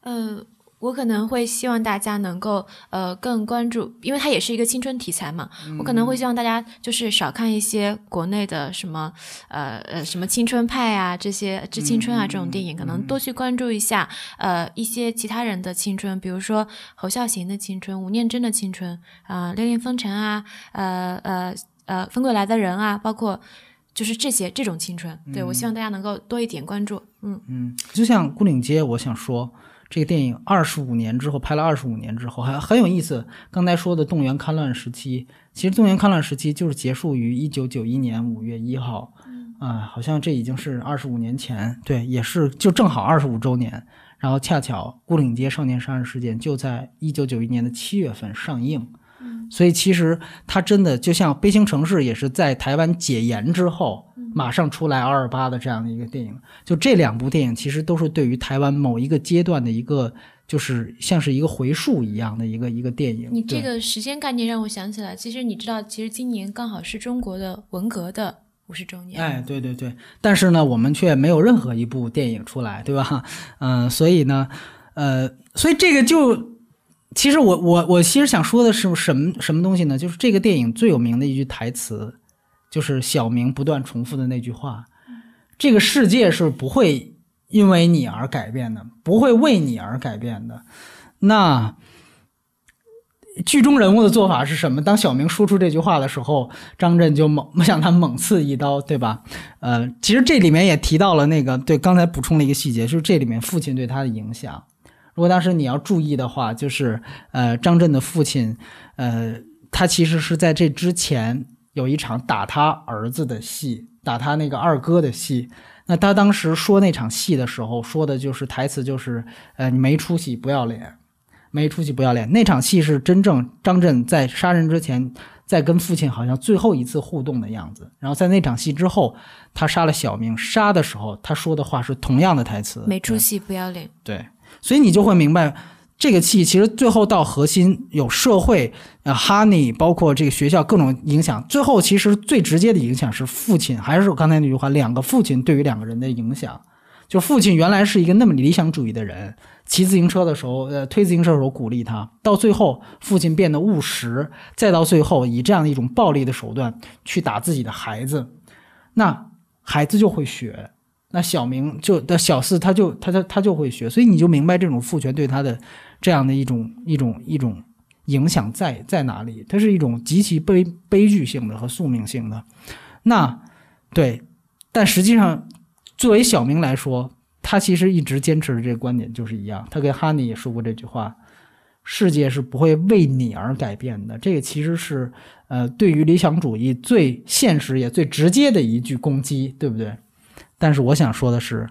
嗯。我可能会希望大家能够呃更关注，因为它也是一个青春题材嘛。我可能会希望大家就是少看一些国内的什么呃呃什么青春派啊这些致青春啊这种电影，可能多去关注一下呃一些其他人的青春，比如说侯孝贤的青春、吴念真的青春啊、《恋恋风尘》啊、呃呃呃《风归来的人》啊，包括就是这些这种青春。对我希望大家能够多一点关注。嗯嗯，就像《牯岭街》，我想说。这个电影二十五年之后拍了，二十五年之后还很有意思。刚才说的动员戡乱时期，其实动员戡乱时期就是结束于一九九一年五月一号，啊，好像这已经是二十五年前，对，也是就正好二十五周年。然后恰巧牯岭街少年杀人事件就在一九九一年的七月份上映，所以其实它真的就像《悲情城市》也是在台湾解严之后。马上出来二二八的这样的一个电影，就这两部电影其实都是对于台湾某一个阶段的一个，就是像是一个回溯一样的一个一个电影。你这个时间概念让我想起来，其实你知道，其实今年刚好是中国的文革的五十周年。哎，对对对，但是呢，我们却没有任何一部电影出来，对吧？嗯，所以呢，呃，所以这个就，其实我我我其实想说的是什么什么东西呢？就是这个电影最有名的一句台词。就是小明不断重复的那句话：“这个世界是不会因为你而改变的，不会为你而改变的。”那剧中人物的做法是什么？当小明说出这句话的时候，张震就猛向他猛刺一刀，对吧？呃，其实这里面也提到了那个，对，刚才补充了一个细节，就是这里面父亲对他的影响。如果当时你要注意的话，就是呃，张震的父亲，呃，他其实是在这之前。有一场打他儿子的戏，打他那个二哥的戏。那他当时说那场戏的时候，说的就是台词，就是呃，你没出息，不要脸，没出息，不要脸。那场戏是真正张震在杀人之前，在跟父亲好像最后一次互动的样子。然后在那场戏之后，他杀了小明，杀的时候他说的话是同样的台词，没出息，不要脸。对，所以你就会明白。这个戏其实最后到核心有社会啊，Honey，包括这个学校各种影响。最后其实最直接的影响是父亲，还是我刚才那句话，两个父亲对于两个人的影响。就父亲原来是一个那么理想主义的人，骑自行车的时候，呃，推自行车的时候鼓励他。到最后，父亲变得务实，再到最后以这样的一种暴力的手段去打自己的孩子。那孩子就会学。那小明就的小四，他就他他他就会学，所以你就明白这种父权对他的这样的一种一种一种影响在在哪里？它是一种极其悲悲剧性的和宿命性的。那对，但实际上作为小明来说，他其实一直坚持的这个观点就是一样。他跟哈尼也说过这句话：“世界是不会为你而改变的。”这个其实是呃，对于理想主义最现实也最直接的一句攻击，对不对？但是我想说的是，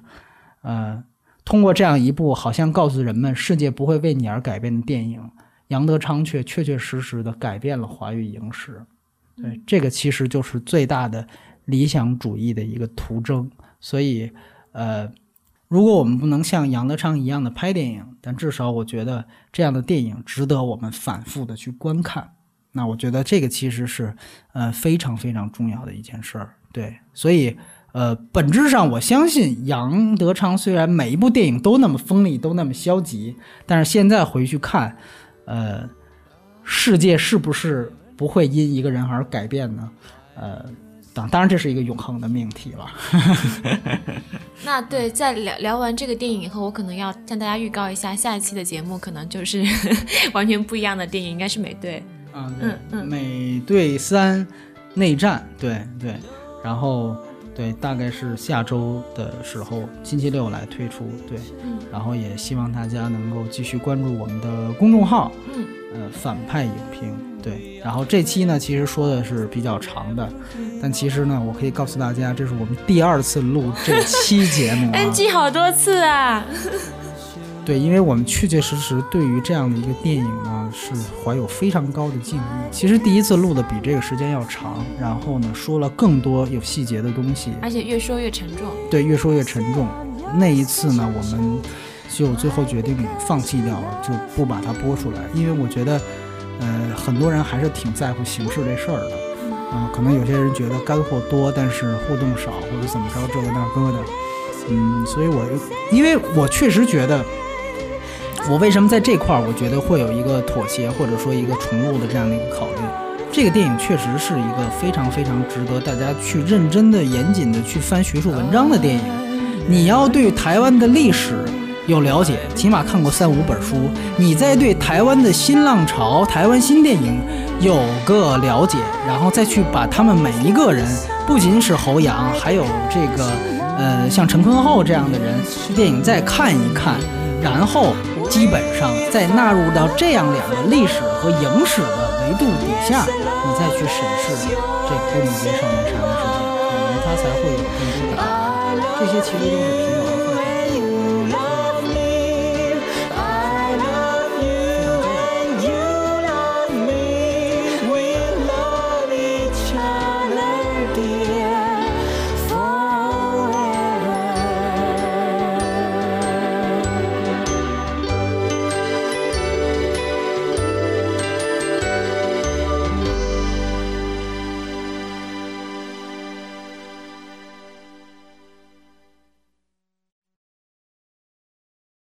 呃，通过这样一部好像告诉人们世界不会为你而改变的电影，杨德昌却确确实实的改变了华语影视。对，这个其实就是最大的理想主义的一个图征。所以，呃，如果我们不能像杨德昌一样的拍电影，但至少我觉得这样的电影值得我们反复的去观看。那我觉得这个其实是呃非常非常重要的一件事儿。对，所以。呃，本质上我相信杨德昌虽然每一部电影都那么锋利，都那么消极，但是现在回去看，呃，世界是不是不会因一个人而改变呢？呃，当当然这是一个永恒的命题了。那对，在聊聊完这个电影以后，我可能要向大家预告一下，下一期的节目可能就是 完全不一样的电影，应该是美队。嗯嗯嗯，美队三内战，对对，然后。对，大概是下周的时候，星期六来推出。对，嗯，然后也希望大家能够继续关注我们的公众号，嗯，呃，反派影评。对，然后这期呢，其实说的是比较长的，但其实呢，我可以告诉大家，这是我们第二次录这期节目，NG 好多次啊。对，因为我们确确实实对于这样的一个电影呢，是怀有非常高的敬意。其实第一次录的比这个时间要长，然后呢说了更多有细节的东西，而且越说越沉重。对，越说越沉重。那一次呢，我们就最后决定放弃掉了，就不把它播出来，因为我觉得，呃，很多人还是挺在乎形式这事儿的。嗯，可能有些人觉得干货多，但是互动少，或者怎么着这个那个的。嗯，所以我因为我确实觉得。我为什么在这块儿，我觉得会有一个妥协，或者说一个重录的这样的一个考虑？这个电影确实是一个非常非常值得大家去认真的、严谨的去翻学术文章的电影。你要对台湾的历史有了解，起码看过三五本书，你再对台湾的新浪潮、台湾新电影有个了解，然后再去把他们每一个人，不仅是侯阳，还有这个呃像陈坤厚这样的人，电影再看一看，然后。基本上在纳入到这样两个历史和影史的维度底下，你再去审视这《孤岭街少年杀人事件》，可能它才会有更多的答案。这些其实都是平。